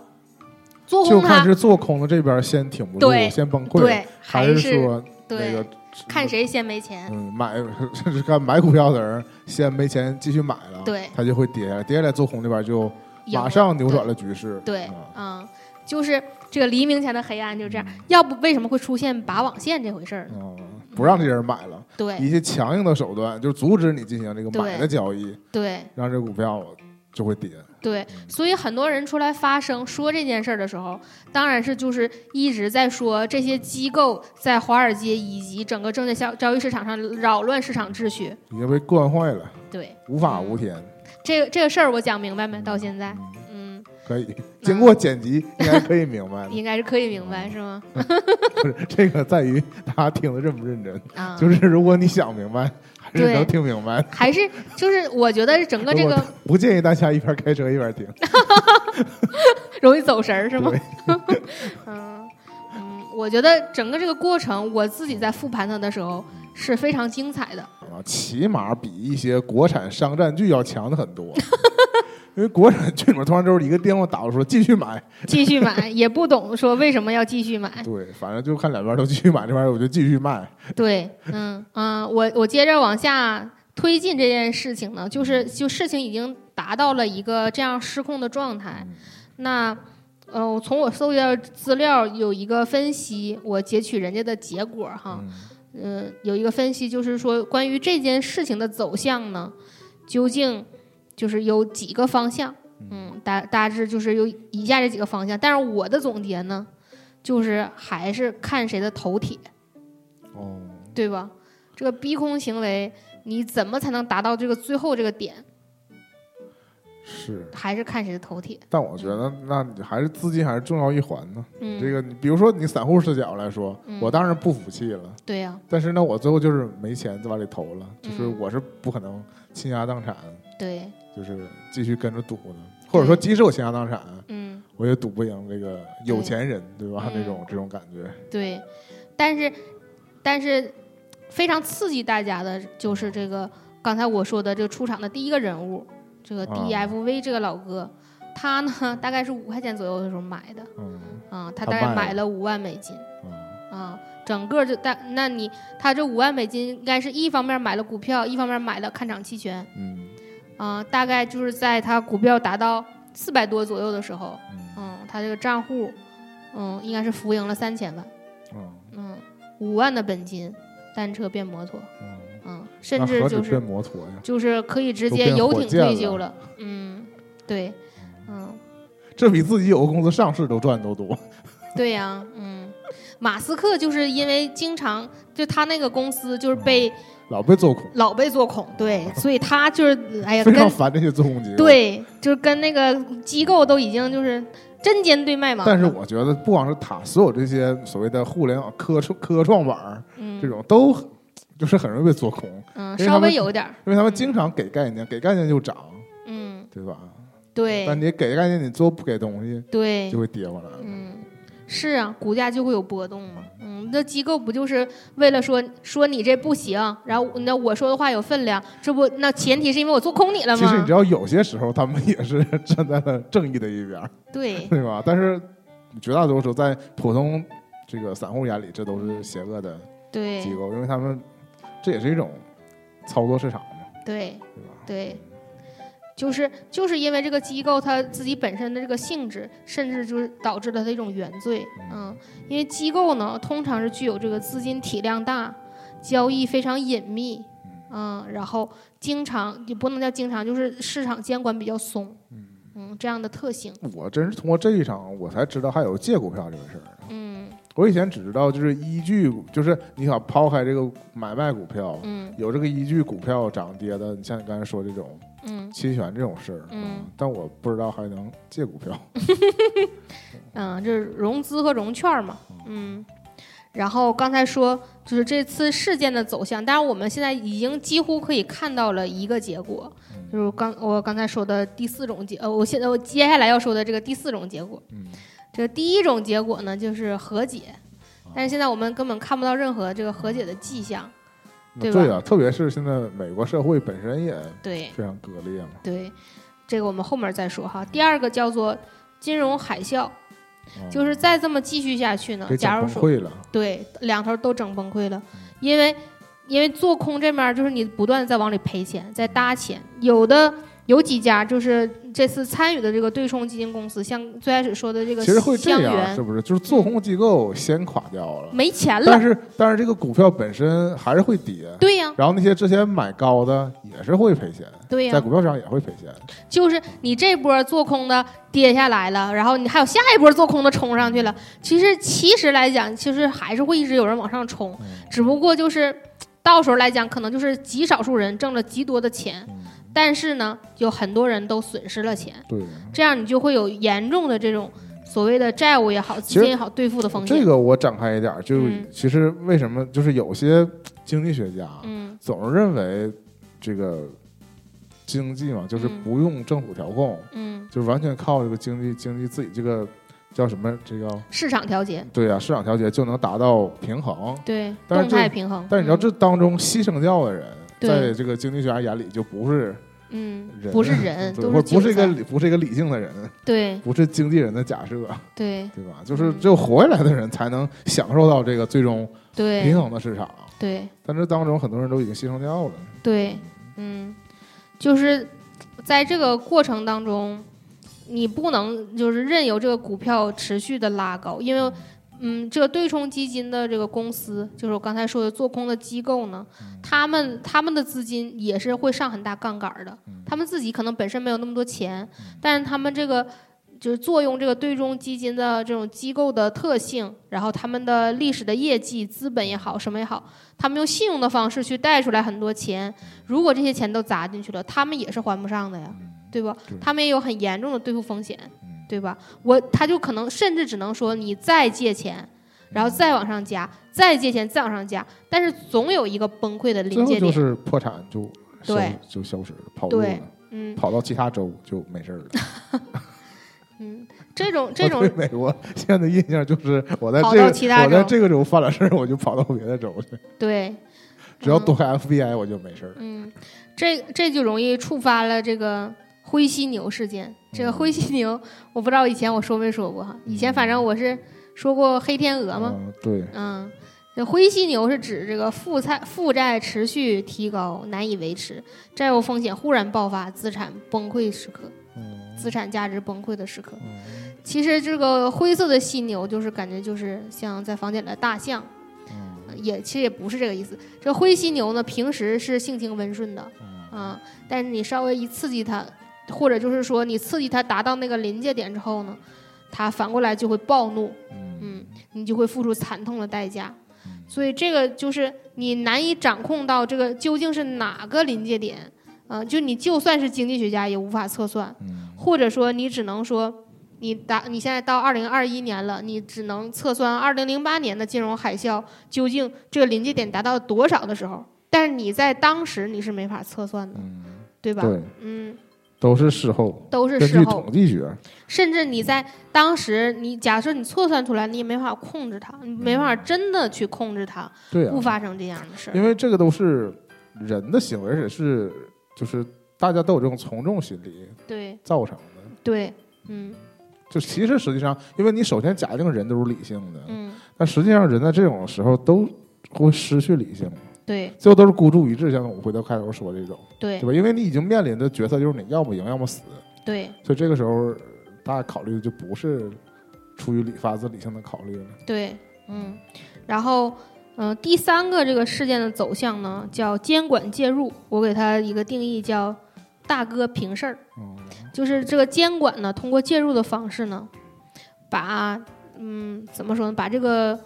做空就看是做空的这边先挺不住，先崩溃，还是说那个看谁先没钱？嗯，买甚至 看买股票的人先没钱继续买了，对，他就会跌下来，跌下来做空那边就马上扭转了局势。对，嗯，就是这个黎明前的黑暗就这样。要不为什么会出现拔网线这回事儿？嗯，不让这人买了，对，一些强硬的手段就阻止你进行这个买的交易，对，让这股票就会跌。对，所以很多人出来发声说这件事儿的时候，当然是就是一直在说这些机构在华尔街以及整个证券交交易市场上扰乱市场秩序，已经被惯坏了。对，无法无天。这个这个事儿我讲明白没？到现在，嗯，可以，经过剪辑应该可以明白。应该是可以明白是吗？不是，这个在于大家听的认不认真。就是如果你想明白。对，能听明白。还是 就是，我觉得整个这个不建议大家一边开车一边听 容易走神儿，是吗？嗯嗯，我觉得整个这个过程，我自己在复盘它的时候是非常精彩的。啊，起码比一些国产商战剧要强的很多。因为国产剧里面突然就是一个电话打过说继续买，继续买，也不懂说为什么要继续买。对，反正就看两边都继续买，这玩意儿我就继续卖。对，嗯嗯，我我接着往下推进这件事情呢，就是就事情已经达到了一个这样失控的状态。那呃，我从我搜集的资料有一个分析，我截取人家的结果哈，嗯，有一个分析就是说关于这件事情的走向呢，究竟。就是有几个方向，嗯，大大致就是有以下这几个方向。但是我的总结呢，就是还是看谁的头铁，哦，对吧？这个逼空行为，你怎么才能达到这个最后这个点？是，还是看谁的头铁？但我觉得，那你还是资金还是重要一环呢。嗯，这个你比如说你散户视角来说，我当然不服气了。对呀。但是呢，我最后就是没钱再往里投了，就是我是不可能倾家荡产。对。就是继续跟着赌呢，或者说即使我倾家荡产，嗯，我也赌不赢这个有钱人，对吧？那种这种感觉。对，但是但是非常刺激大家的就是这个刚才我说的这个出场的第一个人物，这个 DFV 这个老哥，他呢大概是五块钱左右的时候买的，嗯，啊，他大概买了五万美金，啊，整个就大，那你他这五万美金应该是一方面买了股票，一方面买了看涨期权，嗯。嗯，大概就是在他股票达到四百多左右的时候，嗯，他这个账户，嗯，应该是浮盈了三千万，嗯，五万的本金，单车变摩托，嗯，甚至就是就是可以直接游艇退休了，嗯，对，嗯，这比自己有个公司上市都赚都多，对呀，嗯，马斯克就是因为经常就他那个公司就是被老被做空，老被做空，对，所以他就是哎呀，非常烦这些做空机构。，对，就是跟那个机构都已经就是针尖对麦芒。但是我觉得不光是他，所有这些所谓的互联网科创科创板儿嗯这种都就是很容易被做空，嗯，稍微有一点，因为他们经常给概念，给概念就涨，嗯，对吧？对但你给概念，你做不给东西对就，会跌回来。嗯，是啊，股价就会有波动嘛。嗯，那机构不就是为了说说你这不行，然后那我说的话有分量，这不那前提是因为我做空你了吗其实你知？道，有些时候他们也是 站在了正义的一边，对，对吧？但是绝大多数在普通这个散户眼里，这都是邪恶的机，构，因为他们这也是一种操作市场嘛，对，对吧？对，就是就是因为这个机构它自己本身的这个性质，甚至就是导致了它一种原罪。嗯，因为机构呢，通常是具有这个资金体量大，交易非常隐秘，嗯，然后经常也不能叫经常，就是市场监管比较松，嗯，这样的特性。我真是通过这一场，我才知道还有借股票这个事儿。嗯我以前只知道就是依据，就是你想抛开这个买卖股票，嗯有这个依据股票涨跌的，你像你刚才说这种嗯期权这种事儿，嗯，但我不知道还能借股票。嗯，这是融资和融券嘛，嗯。然后刚才说，就是这次事件的走向，当然我们现在已经几乎可以看到了一个结果，就是刚我刚才说的第四种结，呃，我现在我接下来要说的这个第四种结果。嗯，这个第一种结果呢，就是和解，但是现在我们根本看不到任何这个和解的迹象。对吧对啊，特别是现在美国社会本身也对非常割裂嘛。对，这个我们后面再说哈。第二个叫做金融海啸，嗯就是再这么继续下去呢给，整假如说了。对，两头都整崩溃了，因为因为做空这面就是你不断的在往里赔钱，在搭钱，有的有几家就是这次参与的这个对冲基金公司，像最开始说的这个其实会这样，是不是？就是做空机构先垮掉了，没钱了，但是但是这个股票本身还是会跌，对呀、然后那些之前买高的也是会赔钱，对呀、在股票市场也会赔钱。就是你这波做空的跌下来了，然后你还有下一波做空的冲上去了。其实其实来讲，其实还是会一直有人往上冲，嗯。只不过就是到时候来讲，可能就是极少数人挣了极多的钱，嗯但是呢，有很多人都损失了钱，对，这样你就会有严重的这种所谓的债务也好、资金也好兑付的风险。这个我展开一点儿，就嗯其实为什么就是有些经济学家嗯总是认为这个经济嘛，就是嗯不用政府调控，嗯，就是完全靠这个经济经济自己这个叫什么？这个市场调节，对呀、市场调节就能达到平衡。对动但是这态平衡。但是你知道嗯这当中牺牲掉的人，对在这个经济学家眼里就不是嗯人，不是人，对都或不是一个理不是一个理性的人，对不是经纪人的假设，对对吧？就是只有活下来的人才能享受到这个最终对平衡的市场。对。但这当中很多人都已经牺牲掉了。对，嗯，就是在这个过程当中，你不能就是任由这个股票持续的拉高，因为，嗯，这个对冲基金的这个公司，就是我刚才说的做空的机构呢，他们他们的资金也是会上很大杠杆儿的，他们自己可能本身没有那么多钱，但是他们这个。就是作用这个对冲基金的这种机构的特性，然后他们的历史的业绩、资本也好，什么也好，他们用信用的方式去贷出来很多钱，如果这些钱都砸进去了，他们也是还不上的呀，对吧？他们也有很严重的兑付风险，对吧？我他就可能甚至只能说你再借钱，然后再往上加，再借钱再往上加，但是总有一个崩溃的临界点。就是破产就消对就消失了，跑路了，嗯跑到其他州就没事儿了。嗯，这种这种对美国现在的印象就是，我在跑这个到其他州我在这个州犯了事儿，我就跑到别的州去，对，嗯只要躲开 FBI 我就没事儿。嗯，这这就容易触发了这个灰犀牛事件。这个灰犀牛，我不知道以前我说没说过哈。以前反正我是说过黑天鹅嘛，嗯，对，嗯，这灰犀牛是指这个负债负债持续提高，难以维持，债务风险忽然爆发，资产崩溃时刻，嗯资产价值崩溃的时刻。嗯其实这个灰色的犀牛，就是感觉就是像在房间里的大象，嗯也其实也不是这个意思。这灰犀牛呢，平时是性情温顺的，嗯啊，但是你稍微一刺激它，或者就是说你刺激它达到那个临界点之后呢，它反过来就会暴怒。嗯嗯，你就会付出惨痛的代价。所以这个就是你难以掌控到这个究竟是哪个临界点，嗯、就你就算是经济学家也无法测算，嗯或者说你只能说。你达你现在到二零二一年了，你只能测算二零零八年的金融海啸究竟这个临界点达到多少的时候，但是你在当时你是没法测算的，嗯，对吧？对，嗯，都是事后，都是根据事后，统计学，甚至你在当时，你假设你测算出来，你也没法控制它，你没法真的去控制它，对啊。不，发生这样的事儿。因为这个都是人的行为，而且是就是大家都有这种从众心理对。造成的。对，嗯。就其实实际上，因为你首先假定人都是理性的，嗯，但实际上人在这种时候都会失去理性，对最后都是孤注一掷，像我回到开头说这种，对对吧？因为你已经面临的角色就是你要么赢，要么死，对所以这个时候大家考虑的就不是出于理发自理性的考虑了。对，嗯，然后。嗯、第三个这个事件的走向呢，叫监管介入。我给它一个定义，叫“大哥平事儿”。嗯，就是这个监管呢，通过介入的方式呢，把嗯怎么说呢，把这个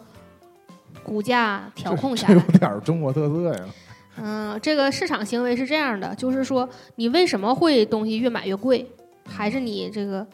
股价调控下这有。点中国特色呀。嗯，这个市场行为是这样的，就是说你为什么会东西越买越贵，还是你这个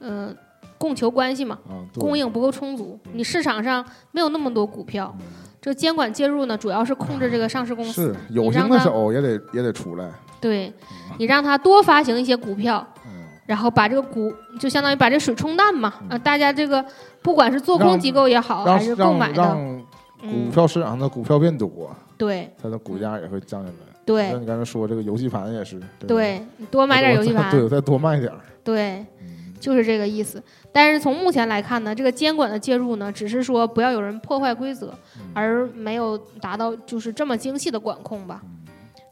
嗯、呃供求关系嘛，啊，供应不够充足，你市场上没有那么多股票。这监管介入呢，主要是控制这个上市公司是，有形的手也得也得出来。对你让他多发行一些股票，嗯，然后把这个股就相当于把这水冲淡嘛，啊，大家这个不管是做空机构也好，还是购买的，让股嗯，票市场上的股票变多，对。它的股价也会降下来。对。像对你刚才说这个游戏盘也是，对多买点游戏盘，对，再多卖点儿。对，嗯。就是这个意思。但是从目前来看呢，这个监管的介入呢，只是说不要有人破坏规则，而没有达到就是这么精细的管控吧。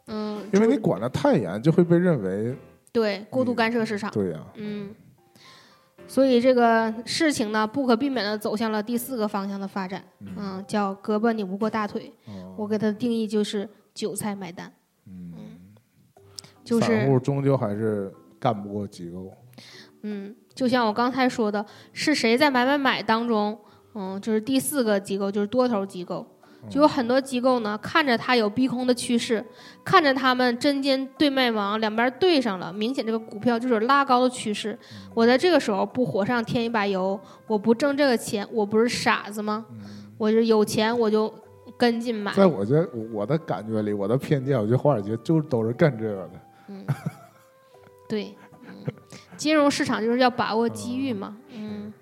嗯，因为你管的太严，就会被认为对过度干涉市场，对呀、嗯，所以这个事情呢，不可避免的走向了第四个方向的发展，嗯，叫胳膊拧不过大腿。哦我给它的定义就是韭菜买单，嗯，就是散户终究还是干不过机构。嗯，就像我刚才说的，是谁在买买买当中，嗯，就是第四个机构，就是多头机构，就有很多机构呢，看着它有逼空的趋势，看着他们针尖对麦芒，两边对上了，明显这个股票就是拉高的趋势。我在这个时候不火上添一把油，我不挣这个钱，我不是傻子吗？我是有钱我就跟进买。在我这我的感觉里，我的偏见，我觉得华尔街就都是干这个的。嗯对，嗯，金融市场就是要把握机遇嘛，嗯，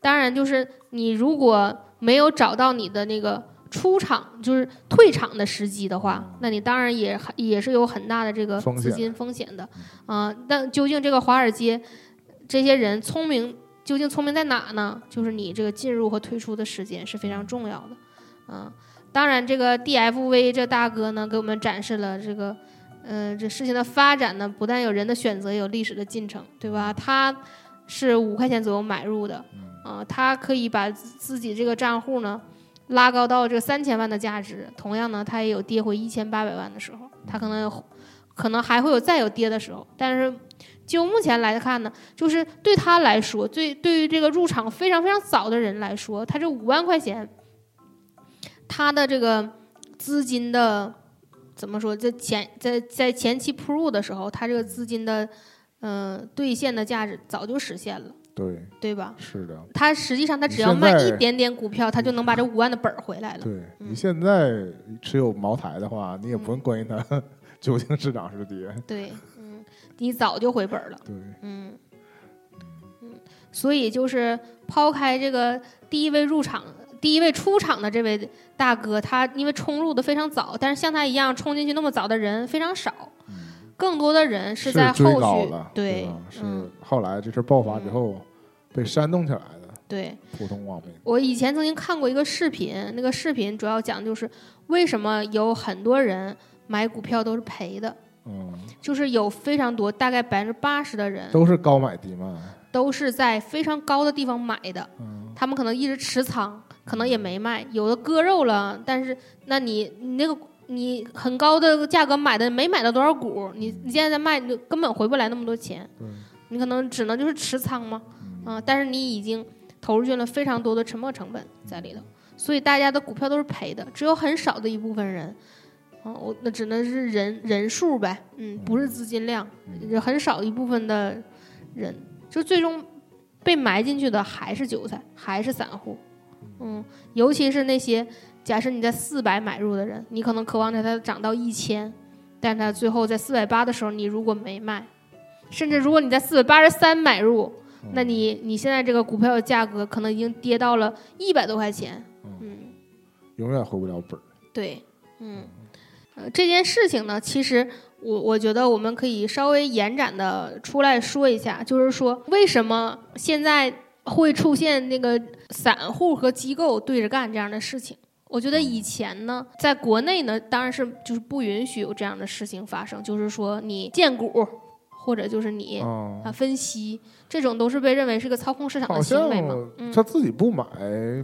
当然就是你如果没有找到你的那个出场就是退场的时机的话，那你当然也很也是有很大的这个资金风险的，啊、但究竟这个华尔街这些人聪明究竟聪明在哪呢？就是你这个进入和退出的时间是非常重要的，啊、当然这个 DFV 这大哥呢给我们展示了这个。嗯，这事情的发展呢，不但有人的选择，也有历史的进程，对吧？他是五块钱左右买入的，啊、他可以把自自己这个账户呢拉高到这三千万的价值，同样呢，他也有跌回一千八百万的时候，他可能，可能还会有再有跌的时候，但是就目前来看呢，就是对他来说，对对于这个入场非常非常早的人来说，他这五万块钱，他的这个资金的。怎么说？在前在在前期铺入的时候，它这个资金的，嗯、兑现的价值早就实现了，对，对吧？是的，他实际上他只要卖一点点股票，他就能把这五万的本儿回来了。对你现在持有茅台的话，你也不用关心它 究竟是涨是跌。对，嗯，你早就回本儿了，对，嗯。嗯，所以就是抛开这个第一位入场、第一位出场的这位大哥，他因为冲入的非常早，但是像他一样冲进去那么早的人非常少，更多的人是在后续，对？是嗯。后来这事儿爆发之后被煽动起来的对。普通网民。我以前曾经看过一个视频，那个视频主要讲就是为什么有很多人买股票都是赔的，嗯，就是有非常多，大概百分之八十的人都是高买低卖。都是在非常高的地方买的，嗯，他们可能一直持仓，可能也没卖，有的割肉了，但是那你你那个你很高的价格买的没买到多少股，你你现在在卖，你根本回不来那么多钱，对，你可能只能就是持仓嘛，啊、但是你已经投入进了非常多的沉没成本在里头，所以大家的股票都是赔的，只有很少的一部分人，啊，我那只能是人人数呗，嗯，不是资金量，有很少一部分的人，就最终被埋进去的还是韭菜，还是散户，嗯，尤其是那些假设你在四百买入的人，你可能渴望着它涨到一千，但它最后在四百八的时候，你如果没卖，甚至如果你在四百八十三买入。那你你现在这个股票的价格可能已经跌到了一百多块钱，嗯，永远回不了本儿。对，嗯，呃，这件事情呢，其实我我觉得我们可以稍微延展的出来说一下，就是说为什么现在会出现那个散户和机构对着干这样的事情？我觉得以前呢，在国内呢，当然是就是不允许有这样的事情发生，就是说你荐股。或者就是你啊，分析这种都是被认为是个操控市场的行为嘛？他自己不买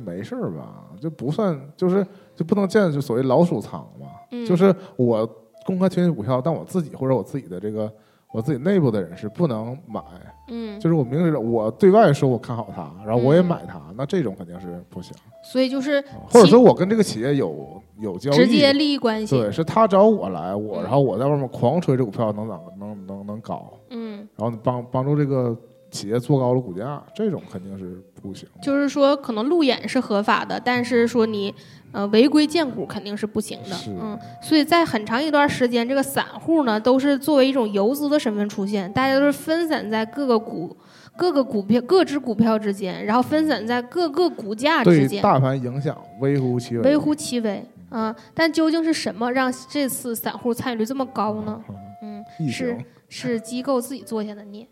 没事儿吧？就不算，就是就不能建就所谓老鼠仓嘛？就是我公开推荐股票，但我自己或者我自己的这个我自己内部的人是不能买。嗯，就是我明知道我对外说我看好它，然后我也买它，那这种肯定是不行。所以就是，或者说我跟这个企业有有交易，直接利益关系。对，是他找我来，我然后我在外面狂吹这股票能涨，能能能搞。嗯，然后帮帮助这个企业做高了股价，这种肯定是不行。就是说，可能路演是合法的，但是说你。呃，违规荐股肯定是不行的，嗯，所以在很长一段时间，这个散户呢都是作为一种游资的身份出现，大家都是分散在各个股、各个股票、各只股票之间，然后分散在各个股价之间，大盘影响微乎其微，微乎其微啊！但究竟是什么让这次散户参与率这么高呢？嗯，是 是机构自己做下的孽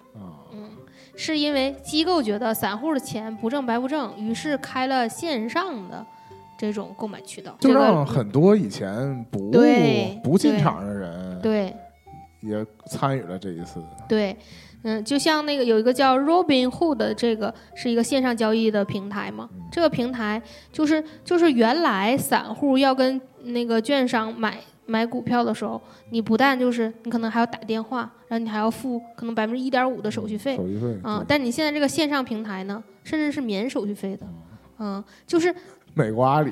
嗯，是因为机构觉得散户的钱不挣白不挣，于是开了线上的。这种购买渠道，就让很多以前不不进场的人，对，也参与了这一次。对，嗯，就像那个有一个叫 Robinhood 的，这个是一个线上交易的平台嘛。这个平台就是就是原来散户要跟那个券商买买股票的时候，你不但就是你可能还要打电话，然后你还要付可能百分之一点五的手续费，手续费啊。但你现在这个线上平台呢，甚至是免手续费的，嗯，就是。美国阿里，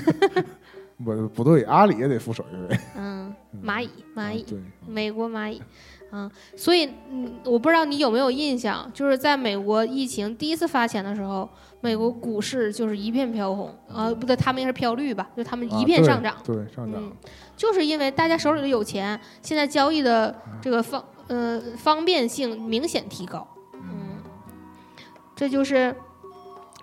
不不对，阿里也得付手续费。嗯，蚂蚁，蚂蚁，美国蚂蚁，嗯，所以，嗯，我不知道你有没有印象，就是在美国疫情第一次发钱的时候，美国股市就是一片飘红，呃，不对，他们应该是飘绿吧，就他们一片上涨，对，上涨，就是因为大家手里头有钱，现在交易的这个方，呃，方便性明显提高，嗯，这就是。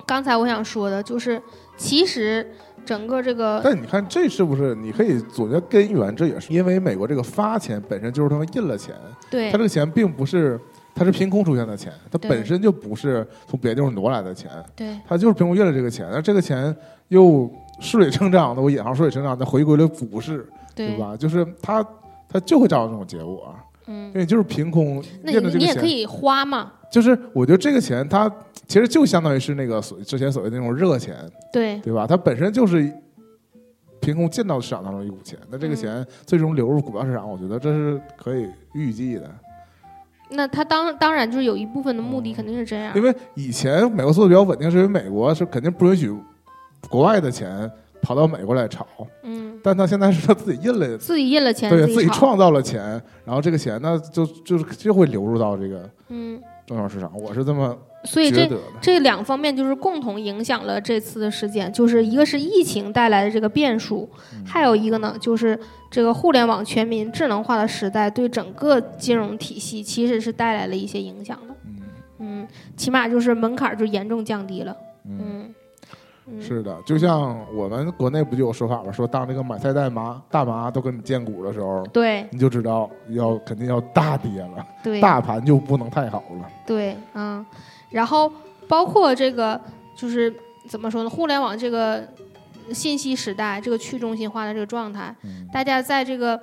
刚才我想说的就是，其实整个这个，但你看这是不是你可以总结根源？这也是因为美国这个发钱本身就是他们印了钱，对，他这个钱并不是它是凭空出现的钱，它本身就不是从别的地方挪来的钱，对，它就是凭空印了这个钱，那这个钱又顺理成章的，我引行顺理成章的回归了股市，对吧？就是它它就会造成这种结果，嗯，因为就是凭空印的这个钱，你也可以花嘛。就是我觉得这个钱，它其实就相当于是那个所之前所谓的那种热钱，对对吧？它本身就是凭空进到市场当中一股钱，那这个钱最终流入股票市场，我觉得这是可以预计的。那它当当然就是有一部分的目的肯定是这样，因为以前美国做的比较稳定，是因为美国是肯定不允许国外的钱跑到美国来炒，嗯，但他现在是他自己印了，自己印了钱，对自己创造了钱，然后这个钱呢就就是就会流入到这个，嗯。中小市场，我是这么所以这这两方面就是共同影响了这次的事件，就是一个是疫情带来的这个变数，还有一个呢就是这个互联网全民智能化的时代对整个金融体系其实是带来了一些影响的。嗯，起码就是门槛就严重降低了。嗯。是的，就像我们国内不就有说法吗？说当这个买菜大妈大妈都跟你荐股的时候，对，你就知道要肯定要大跌了，对，大盘就不能太好了。对，嗯，然后包括这个就是怎么说呢？互联网这个信息时代，这个去中心化的这个状态，大家在这个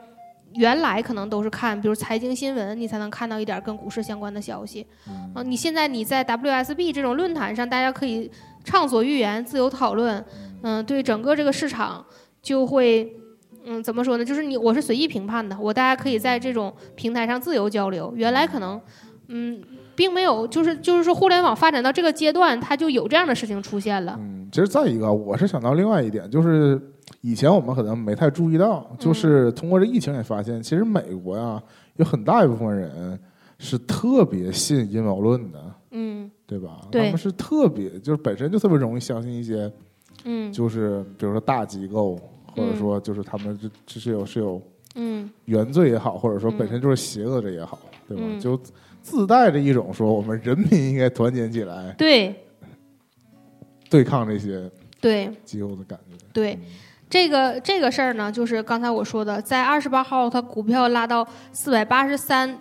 原来可能都是看，比如财经新闻，你才能看到一点跟股市相关的消息。啊，你现在你在 WSB 这种论坛上，大家可以。畅所欲言，自由讨论，嗯，对整个这个市场就会，嗯，怎么说呢？就是你我是随意评判的，我大家可以在这种平台上自由交流。原来可能，嗯，并没有，就是就是说，互联网发展到这个阶段，它就有这样的事情出现了。嗯，其实再一个，我是想到另外一点，就是以前我们可能没太注意到，就是通过这疫情也发现，其实美国呀，有很大一部分人是特别信阴谋论的。嗯，对吧？对。他们是特别，就是本身就特别容易相信一些，嗯。就是比如说大机构，或者说就是他们这这是有是有嗯。原罪也好，或者说本身就是邪恶的也好，对吧？嗯。就自带着一种说我们人民应该团结起来对。对抗这些对。机构的感觉。对，这个这个事儿呢，就是刚才我说的，在二十八号它股票拉到四百八十三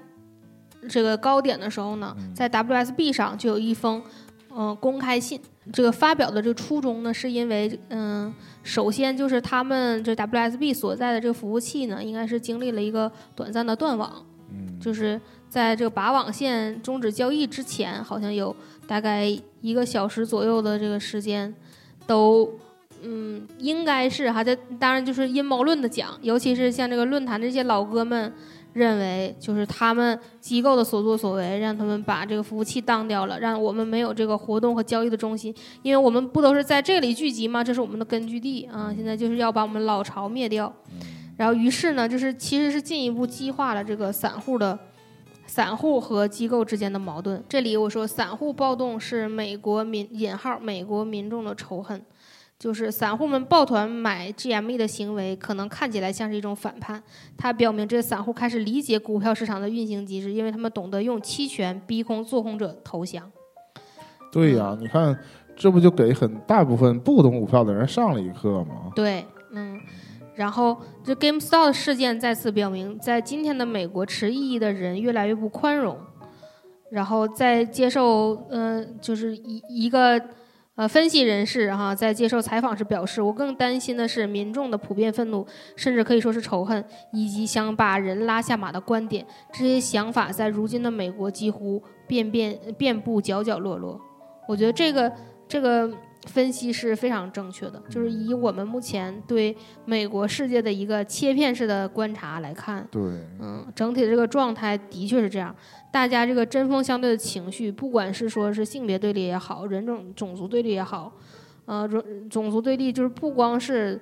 这个高点的时候呢，在 WSB 上就有一封嗯、呃公开信。这个发表的这个初衷呢，是因为嗯、首先就是他们这 WSB 所在的这个服务器呢，应该是经历了一个短暂的断网，嗯，就是在这个拔网线终止交易之前，好像有大概一个小时左右的这个时间，都嗯，应该是还在当然就是阴谋论的讲，尤其是像这个论坛这些老哥们认为，就是他们机构的所作所为，让他们把这个服务器当掉了，让我们没有这个活动和交易的中心，因为我们不都是在这里聚集吗？这是我们的根据地啊，现在就是要把我们老巢灭掉。然后，于是呢，就是其实是进一步激化了这个散户的散户和机构之间的矛盾。这里我说，散户暴动是美国民引号美国民众的仇恨，就是散户们抱团买 GME 的行为，可能看起来像是一种反叛。它表明这些散户开始理解股票市场的运行机制，因为他们懂得用期权逼空做空者投降。对呀，你看，这不就给很大部分不懂股票的人上了一课吗？对，嗯，然后这 GameStop 的事件再次表明，在今天的美国，持异议的人越来越不宽容。然后在接受，呃，就是一一个呃分析人士哈，在接受采访时表示，我更担心的是民众的普遍愤怒，甚至可以说是仇恨，以及想把人拉下马的观点。这些想法在如今的美国几乎遍遍遍布角角落落。我觉得这个这个分析是非常正确的，就是以我们目前对美国世界的一个切片式的观察来看，对，嗯，整体的这个状态的确是这样。大家这个针锋相对的情绪，不管是说是性别对立也好，人种种族对立也好，呃，种种族对立就是不光是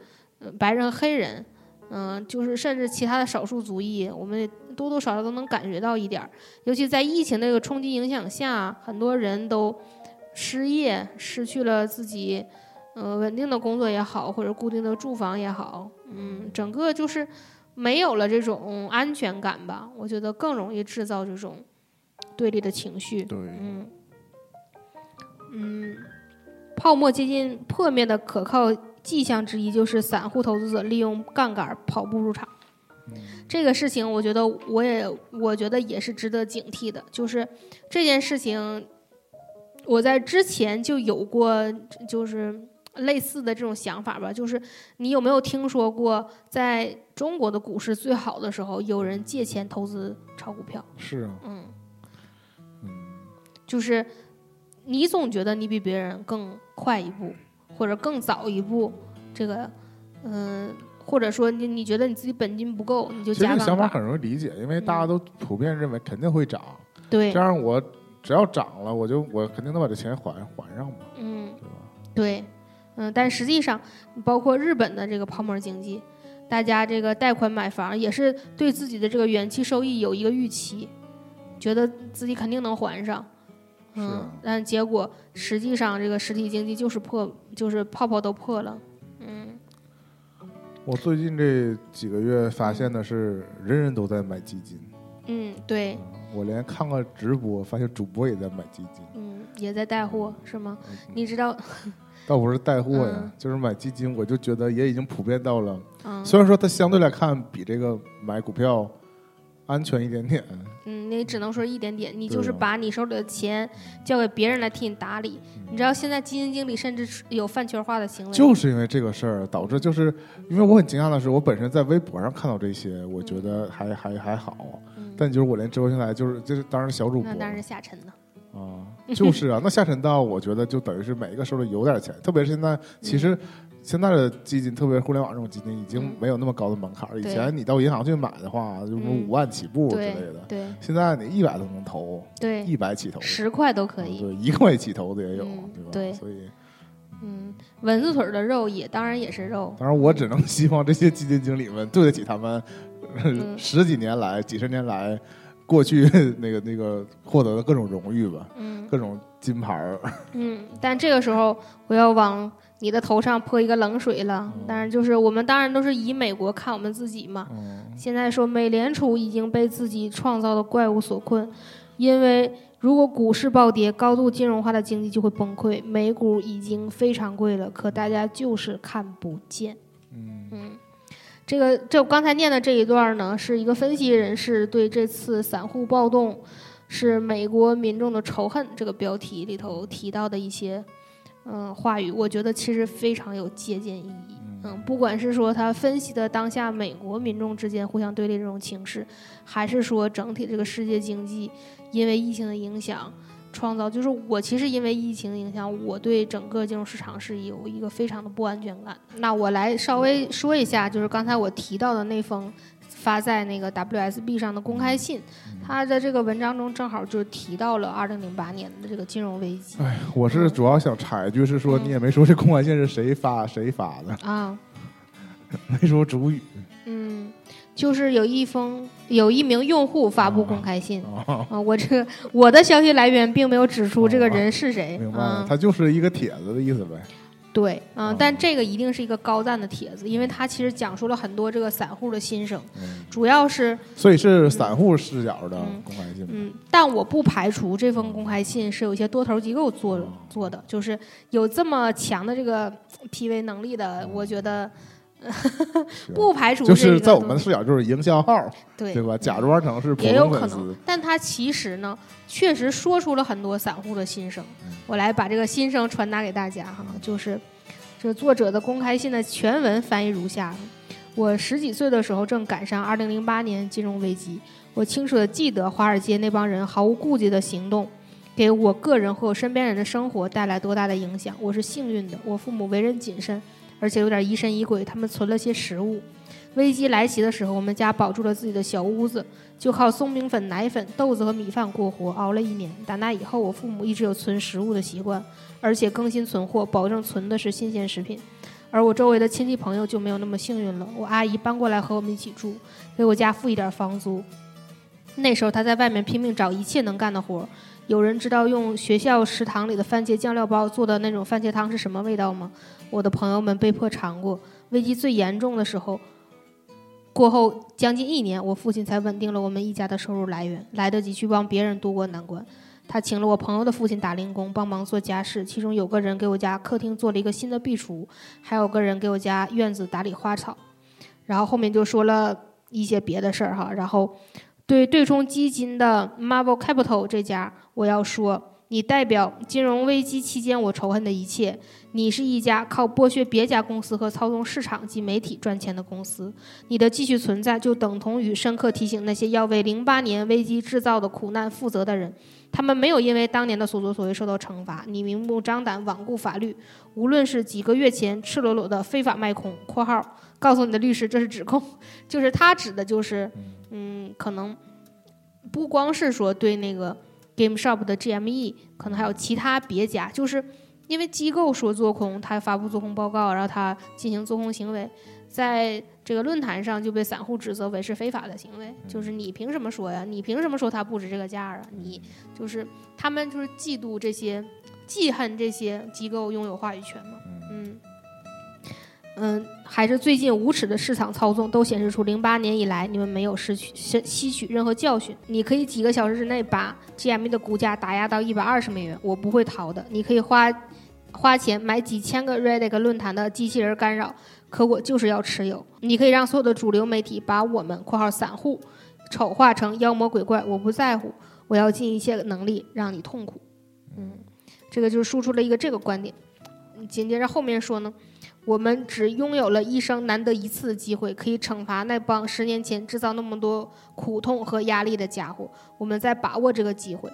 白人黑人，嗯、就是甚至其他的少数族裔，我们多多少少都能感觉到一点儿。尤其在疫情那个冲击影响下，很多人都失业，失去了自己呃稳定的工作也好，或者固定的住房也好，嗯，整个就是没有了这种安全感吧。我觉得更容易制造这种对立的情绪。对，嗯嗯，泡沫接近破灭的可靠迹象之一就是散户投资者利用杠杆跑步入场。这个事情，我觉得我也我觉得也是值得警惕的。就是这件事情，我在之前就有过，就是类似的这种想法吧。就是你有没有听说过，在中国的股市最好的时候，有人借钱投资炒股票？是啊，嗯，嗯，就是你总觉得你比别人更快一步，或者更早一步，这个，嗯、或者说你你觉得你自己本金不够，你就其实这。个想法很容易理解，因为大家都普遍认为肯定会涨，对这，样我只要涨了，我就我肯定能把这钱还还上嘛，嗯，对吧？对，嗯，但实际上，包括日本的这个泡沫经济，大家这个贷款买房也是对自己的这个远期收益有一个预期，觉得自己肯定能还上。嗯是啊，但结果实际上这个实体经济就是破，就是泡泡都破了。嗯，我最近这几个月发现的是，人人都在买基金。嗯，对，我连看个直播，发现主播也在买基金，嗯，也在带货是吗？嗯你知道，倒不是带货呀，嗯就是买基金，我就觉得也已经普遍到了。嗯虽然说它相对来看比这个买股票安全一点点，嗯，你只能说一点点，你就是把你手里的钱交给别人来替你打理。你知道现在基金经理甚至有饭圈化的行为，就是因为这个事儿导致，就是因为我很惊讶的是，我本身在微博上看到这些，我觉得还还还好，嗯。但就是我连直播平台就是就是当然小主播那当然是下沉了。啊，就是啊，那下沉到我觉得就等于是每一个手里有点钱，特别是现在，其实现在的基金，特别是互联网这种基金，已经没有那么高的门槛了。以前你到银行去买的话，就是五万起步之类的。对，现在你一百都能投，对，一百起投，十块都可以，对，一块起投的也有，对吧？对，所以，嗯，蚊子腿的肉也当然也是肉。当然，我只能希望这些基金经理们对得起他们 十几年来、几十年来。过去那个那个获得的各种荣誉吧，嗯，各种金牌儿，嗯，但这个时候我要往你的头上泼一个冷水了。但是就是我们当然都是以美国看我们自己嘛。现在说美联储已经被自己创造的怪物所困，因为如果股市暴跌，高度金融化的经济就会崩溃。美股已经非常贵了，可大家就是看不见。嗯嗯。这个，这我刚才念的这一段呢，是一个分析人士对这次散户暴动是美国民众的仇恨这个标题里头提到的一些嗯话语，我觉得其实非常有借鉴意义。嗯，不管是说他分析的当下美国民众之间互相对立这种情势，还是说整体这个世界经济因为疫情的影响。创造就是我其实因为疫情影响，我对整个金融市场是有一个非常的不安全感。那我来稍微说一下，就是刚才我提到的那封发在那个 WSB 上的公开信，他的这个文章中正好就提到了2008年的这个金融危机。哎，我是主要想插一句，是说你也没说这公开信是谁发谁发的啊，没说主语。嗯。就是有一封有一名用户发布公开信啊，我这我的消息来源并没有指出这个人是谁，明白了，他就是一个帖子的意思呗。对，嗯，但这个一定是一个高赞的帖子，因为它其实讲述了很多这个散户的心声，主要是所以是散户视角的公开信。嗯，但我不排除这封公开信是有一些多头机构做做的，就是有这么强的这个 PV 能力的，我觉得。不排除就是在我们的视角，就是营销号，对对吧？假装成是也有可能，但他其实呢，确实说出了很多散户的心声。我来把这个心声传达给大家哈，就是这作者的公开信的全文翻译如下：我十几岁的时候正赶上二零零八年金融危机，我清楚的记得华尔街那帮人毫无顾忌的行动，给我个人和我身边人的生活带来多大的影响。我是幸运的，我父母为人谨慎。而且有点疑神疑鬼，他们存了些食物。危机来袭的时候，我们家保住了自己的小屋子，就靠松饼粉、奶粉、豆子和米饭过活，熬了一年。打那以后，我父母一直有存食物的习惯，而且更新存货，保证存的是新鲜食品。而我周围的亲戚朋友就没有那么幸运了。我阿姨搬过来和我们一起住，给我家付一点房租。那时候她在外面拼命找一切能干的活。有人知道用学校食堂里的番茄酱料包做的那种番茄汤是什么味道吗？我的朋友们被迫尝过。危机最严重的时候，过后将近一年，我父亲才稳定了我们一家的收入来源，来得及去帮别人渡过难关。他请了我朋友的父亲打零工，帮忙做家事，其中有个人给我家客厅做了一个新的壁橱，还有个人给我家院子打理花草。然后后面就说了一些别的事儿哈。然后对对冲基金的 Marvel Capital 这家，我要说。你代表金融危机期间我仇恨的一切。你是一家靠剥削别家公司和操纵市场及媒体赚钱的公司。你的继续存在就等同于深刻提醒那些要为零八年危机制造的苦难负责的人，他们没有因为当年的所作所为受到惩罚。你明目张胆罔顾法律，无论是几个月前赤裸裸的非法卖空（括号告诉你的律师这是指控），就是他指的就是，嗯，可能不光是说对那个。GameStop 的 GME 可能还有其他别家，就是因为机构说做空，他发布做空报告，然后他进行做空行为，在这个论坛上就被散户指责为是非法的行为。就是你凭什么说呀？你凭什么说它不值这个价啊？你就是他们就是嫉妒这些，记恨这些机构拥有话语权嘛？嗯。嗯，还是最近无耻的市场操纵，都显示出零八年以来你们没有失去吸吸取任何教训。你可以几个小时之内把 GME 的股价打压到一百二十美元，我不会逃的。你可以花花钱买几千个 Reddit 论坛的机器人干扰，可我就是要持有。你可以让所有的主流媒体把我们（括号散户）丑化成妖魔鬼怪，我不在乎。我要尽一切能力让你痛苦。嗯，这个就是输出了一个这个观点。紧接着后面说呢？我们只拥有了一生难得一次的机会，可以惩罚那帮十年前制造那么多苦痛和压力的家伙。我们在把握这个机会。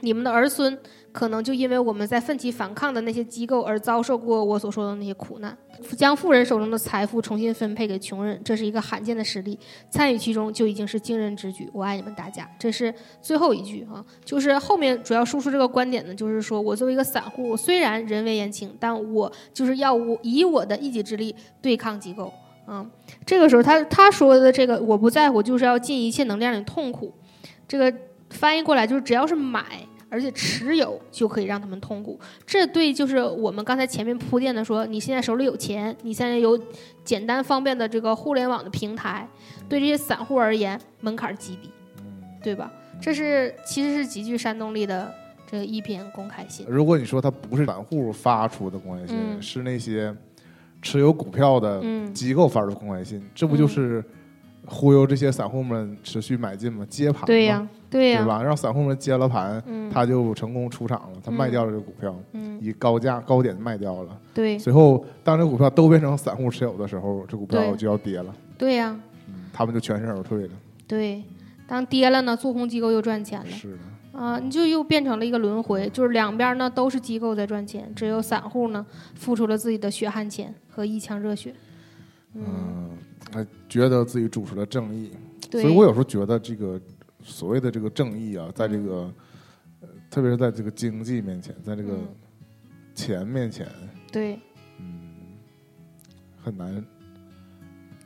你们的儿孙可能就因为我们在奋起反抗的那些机构而遭受过我所说的那些苦难。将富人手中的财富重新分配给穷人，这是一个罕见的实例，参与其中就已经是惊人之举。我爱你们大家。这是最后一句啊，就是后面主要输出这个观点呢，就是说我作为一个散户，虽然人微言轻，但我就是要我以我的一己之力对抗机构。嗯，这个时候他他说的这个我不在乎，就是要尽一切能量让你痛苦。这个翻译过来就是只要是买。而且持有就可以让他们通股，这对就是我们刚才前面铺垫的说，你现在手里有钱，你现在有简单方便的这个互联网的平台，对这些散户而言门槛极低，对吧？这是其实是极具煽动力的这一篇公开信。如果你说它不是散户发出的公开信，是那些持有股票的机构发出的公开信，这不就是？忽悠这些散户们持续买进嘛，接盘对呀，对呀，对吧？让散户们接了盘，他就成功出场了，他卖掉了这个股票，以高价高点卖掉了。对，随后当这股票都变成散户持有的时候，这股票就要跌了。对呀，他们就全身而退了。对，当跌了呢，做空机构又赚钱了。是的，啊，你就又变成了一个轮回，就是两边呢都是机构在赚钱，只有散户呢付出了自己的血汗钱和一腔热血。嗯。他觉得自己主持了正义，所以我有时候觉得这个所谓的这个正义啊，在这个，特别是在这个经济面前，在这个钱面前，对，嗯，很难，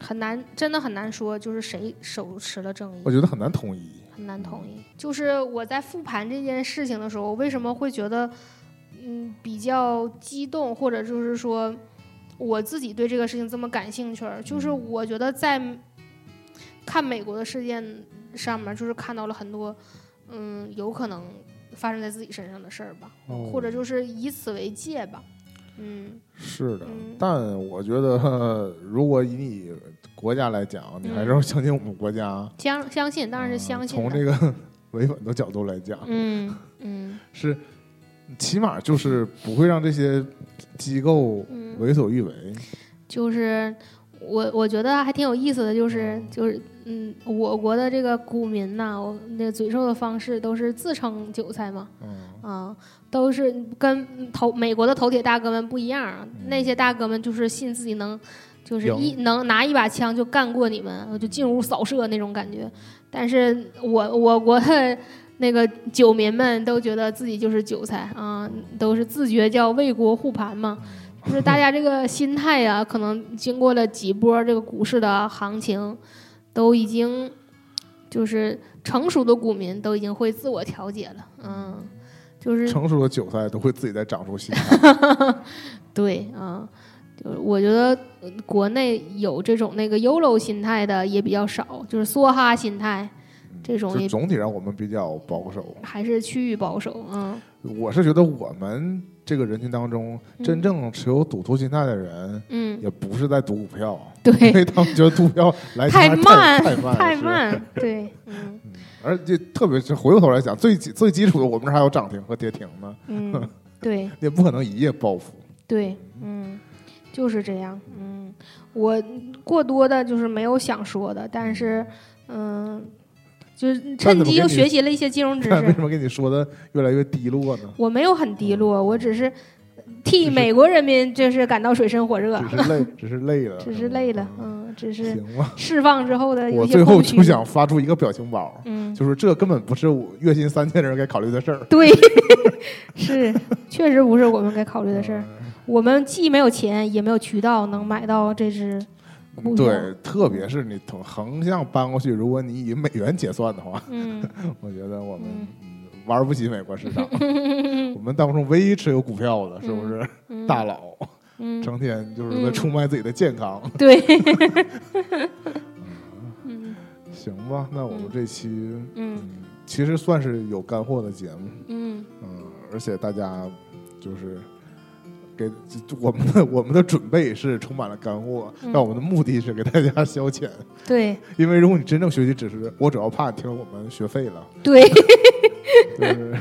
很难，真的很难说，就是谁手持了正义，我觉得很难统一，很难统一。就是我在复盘这件事情的时候，为什么会觉得嗯比较激动，或者就是说。我自己对这个事情这么感兴趣，就是我觉得在看美国的事件上面，就是看到了很多，嗯，有可能发生在自己身上的事儿吧，或者就是以此为戒吧，嗯，是的，但我觉得 如果以你国家来讲，你还是要相信我们国家，相相信当然是相信。从这个。维稳的角度来讲，嗯嗯，是起码就是不会让这些。机构为所欲为，就是我我觉得还挺有意思的，就是就是嗯，我国的这个股民呐，我那嘴臭的方式都是自称韭菜嘛，啊，都是跟头美国的头铁大哥们不一样，那些大哥们就是信自己能，就是一能拿一把枪就干过你们，就进屋扫射那种感觉，但是我我国的。那个九民们都觉得自己就是韭菜啊，都是自觉叫为国护盘嘛。就是大家这个心态呀，可能经过了几波这个股市的行情，都已经就是成熟的股民都已经会自我调节了。嗯，就是成熟的韭菜都会自己再长出心。对啊，就是我觉得国内有这种那个 YOLO 心态的也比较少，就是梭哈心态。这种总体上我们比较保守，还是区域保守嗯，我是觉得我们这个人群当中，真正持有赌徒心态的人，嗯，也不是在赌股票，对，因为他们觉得赌票来太慢，太慢，太慢，对，嗯，而且特别是回过头来讲，最最基础的，我们这还有涨停和跌停呢，嗯，对，也不可能一夜暴富，对，嗯，就是这样，嗯，我过多的就是没有想说的，但是，嗯。就是趁机又学习了一些金融知识。为什么跟你说的越来越低落呢？我没有很低落，我只是替美国人民就是感到水深火热。只是累，只是累了。只是累了，嗯，只是。释放之后的我最后就想发出一个表情包，嗯，就是这根本不是月薪三千人该考虑的事儿。对，是，确实不是我们该考虑的事儿。我们既没有钱，也没有渠道能买到这只。对，特别是你从横向搬过去，如果你以美元结算的话，嗯，我觉得我们玩不起美国市场。我们当中唯一持有股票的，是不是大佬？嗯，成天就是在出卖自己的健康。对，嗯，行吧，那我们这期，嗯，其实算是有干货的节目，嗯。嗯，而且大家就是。给我们的我们的准备是充满了干货，但我们的目的是给大家消遣。对，因为如果你真正学习知识，我主要怕听了我们学废了。对，就是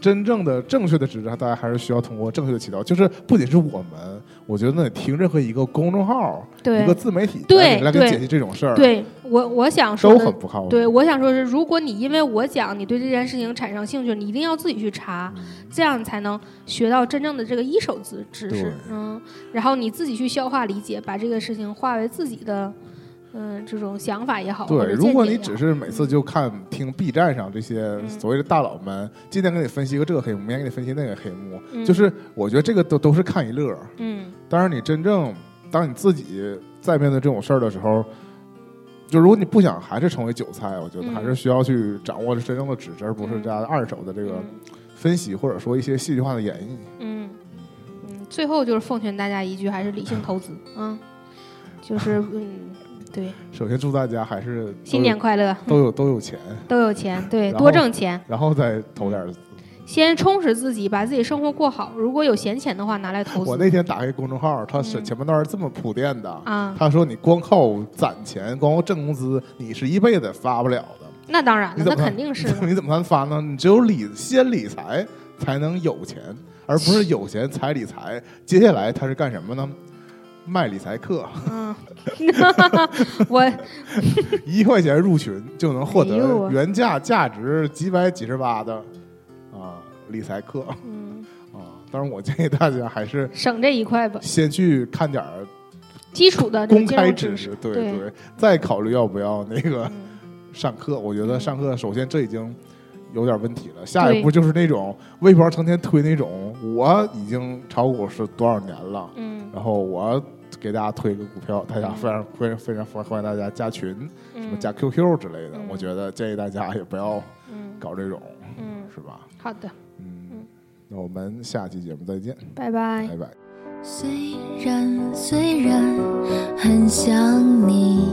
真正的正确的知识，大家还是需要通过正确的渠道，就是不仅是我们，我觉得你听任何一个公众号、对一个自媒体对对来给解析这种事儿，对我我想说的都很不靠谱。对，我想说是，如果你因为我讲，你对这件事情产生兴趣，你一定要自己去查，这样才能学到真正的这个一手知知识。嗯，然后你自己去消化理解，把这个事情化为自己的，嗯，这种想法也好。对，如果你只是每次就看听 B 站上这些嗯。所谓的大佬们，今天给你分析一个这个黑幕，明天给你分析那个黑幕，嗯。就是我觉得这个都都是看一乐儿。嗯。当然，你真正当你自己在面对这种事儿的时候，就如果你不想还是成为韭菜，我觉得嗯。还是需要去掌握真正的知识，而不是嗯。这样二手的这个嗯。分析，或者说一些戏剧化的演绎。嗯。嗯，最后就是奉劝大家一句，还是理性投资。嗯，就是嗯，对，首先祝大家还是新年快乐，都有都有钱，都有钱，对，多挣钱。然后再投点儿。先充实自己，把自己生活过好。如果有闲钱的话，拿来投资。我那天打开公众号，他是嗯前半段是这么铺垫的。啊，他说：“你光靠攒钱，光靠挣工资，你是一辈子发不了的。那当然了，那肯定是。你怎么才能发呢？你只有理先理财，才能有钱，而不是有钱才理财。接下来他是干什么呢？卖理财课，嗯，我 一块钱入群就能获得原价价值几百几十八的啊理财课。嗯。啊。当然，我建议大家还是省这一块吧，先去看点儿基础的公开知识，对对对，再考虑要不要那个。嗯。上课，我觉得嗯上课首先这已经有点问题了，下一步就是那种微博成天推那种，我已经炒股是多少年了，嗯然后我给大家推一个股票，大家非常非常非常欢迎大家加群，什么嗯加 QQ 之类的，嗯我觉得建议大家也不要嗯搞这种，嗯，是吧？好的，嗯嗯，那我们下期节目再见，拜拜。拜拜。虽然虽然很想你，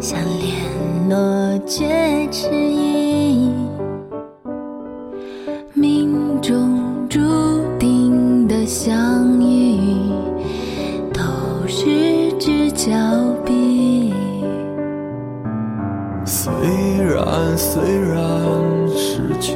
想联络却迟疑，命中注定的相遇，都是只交臂。虽然虽然失去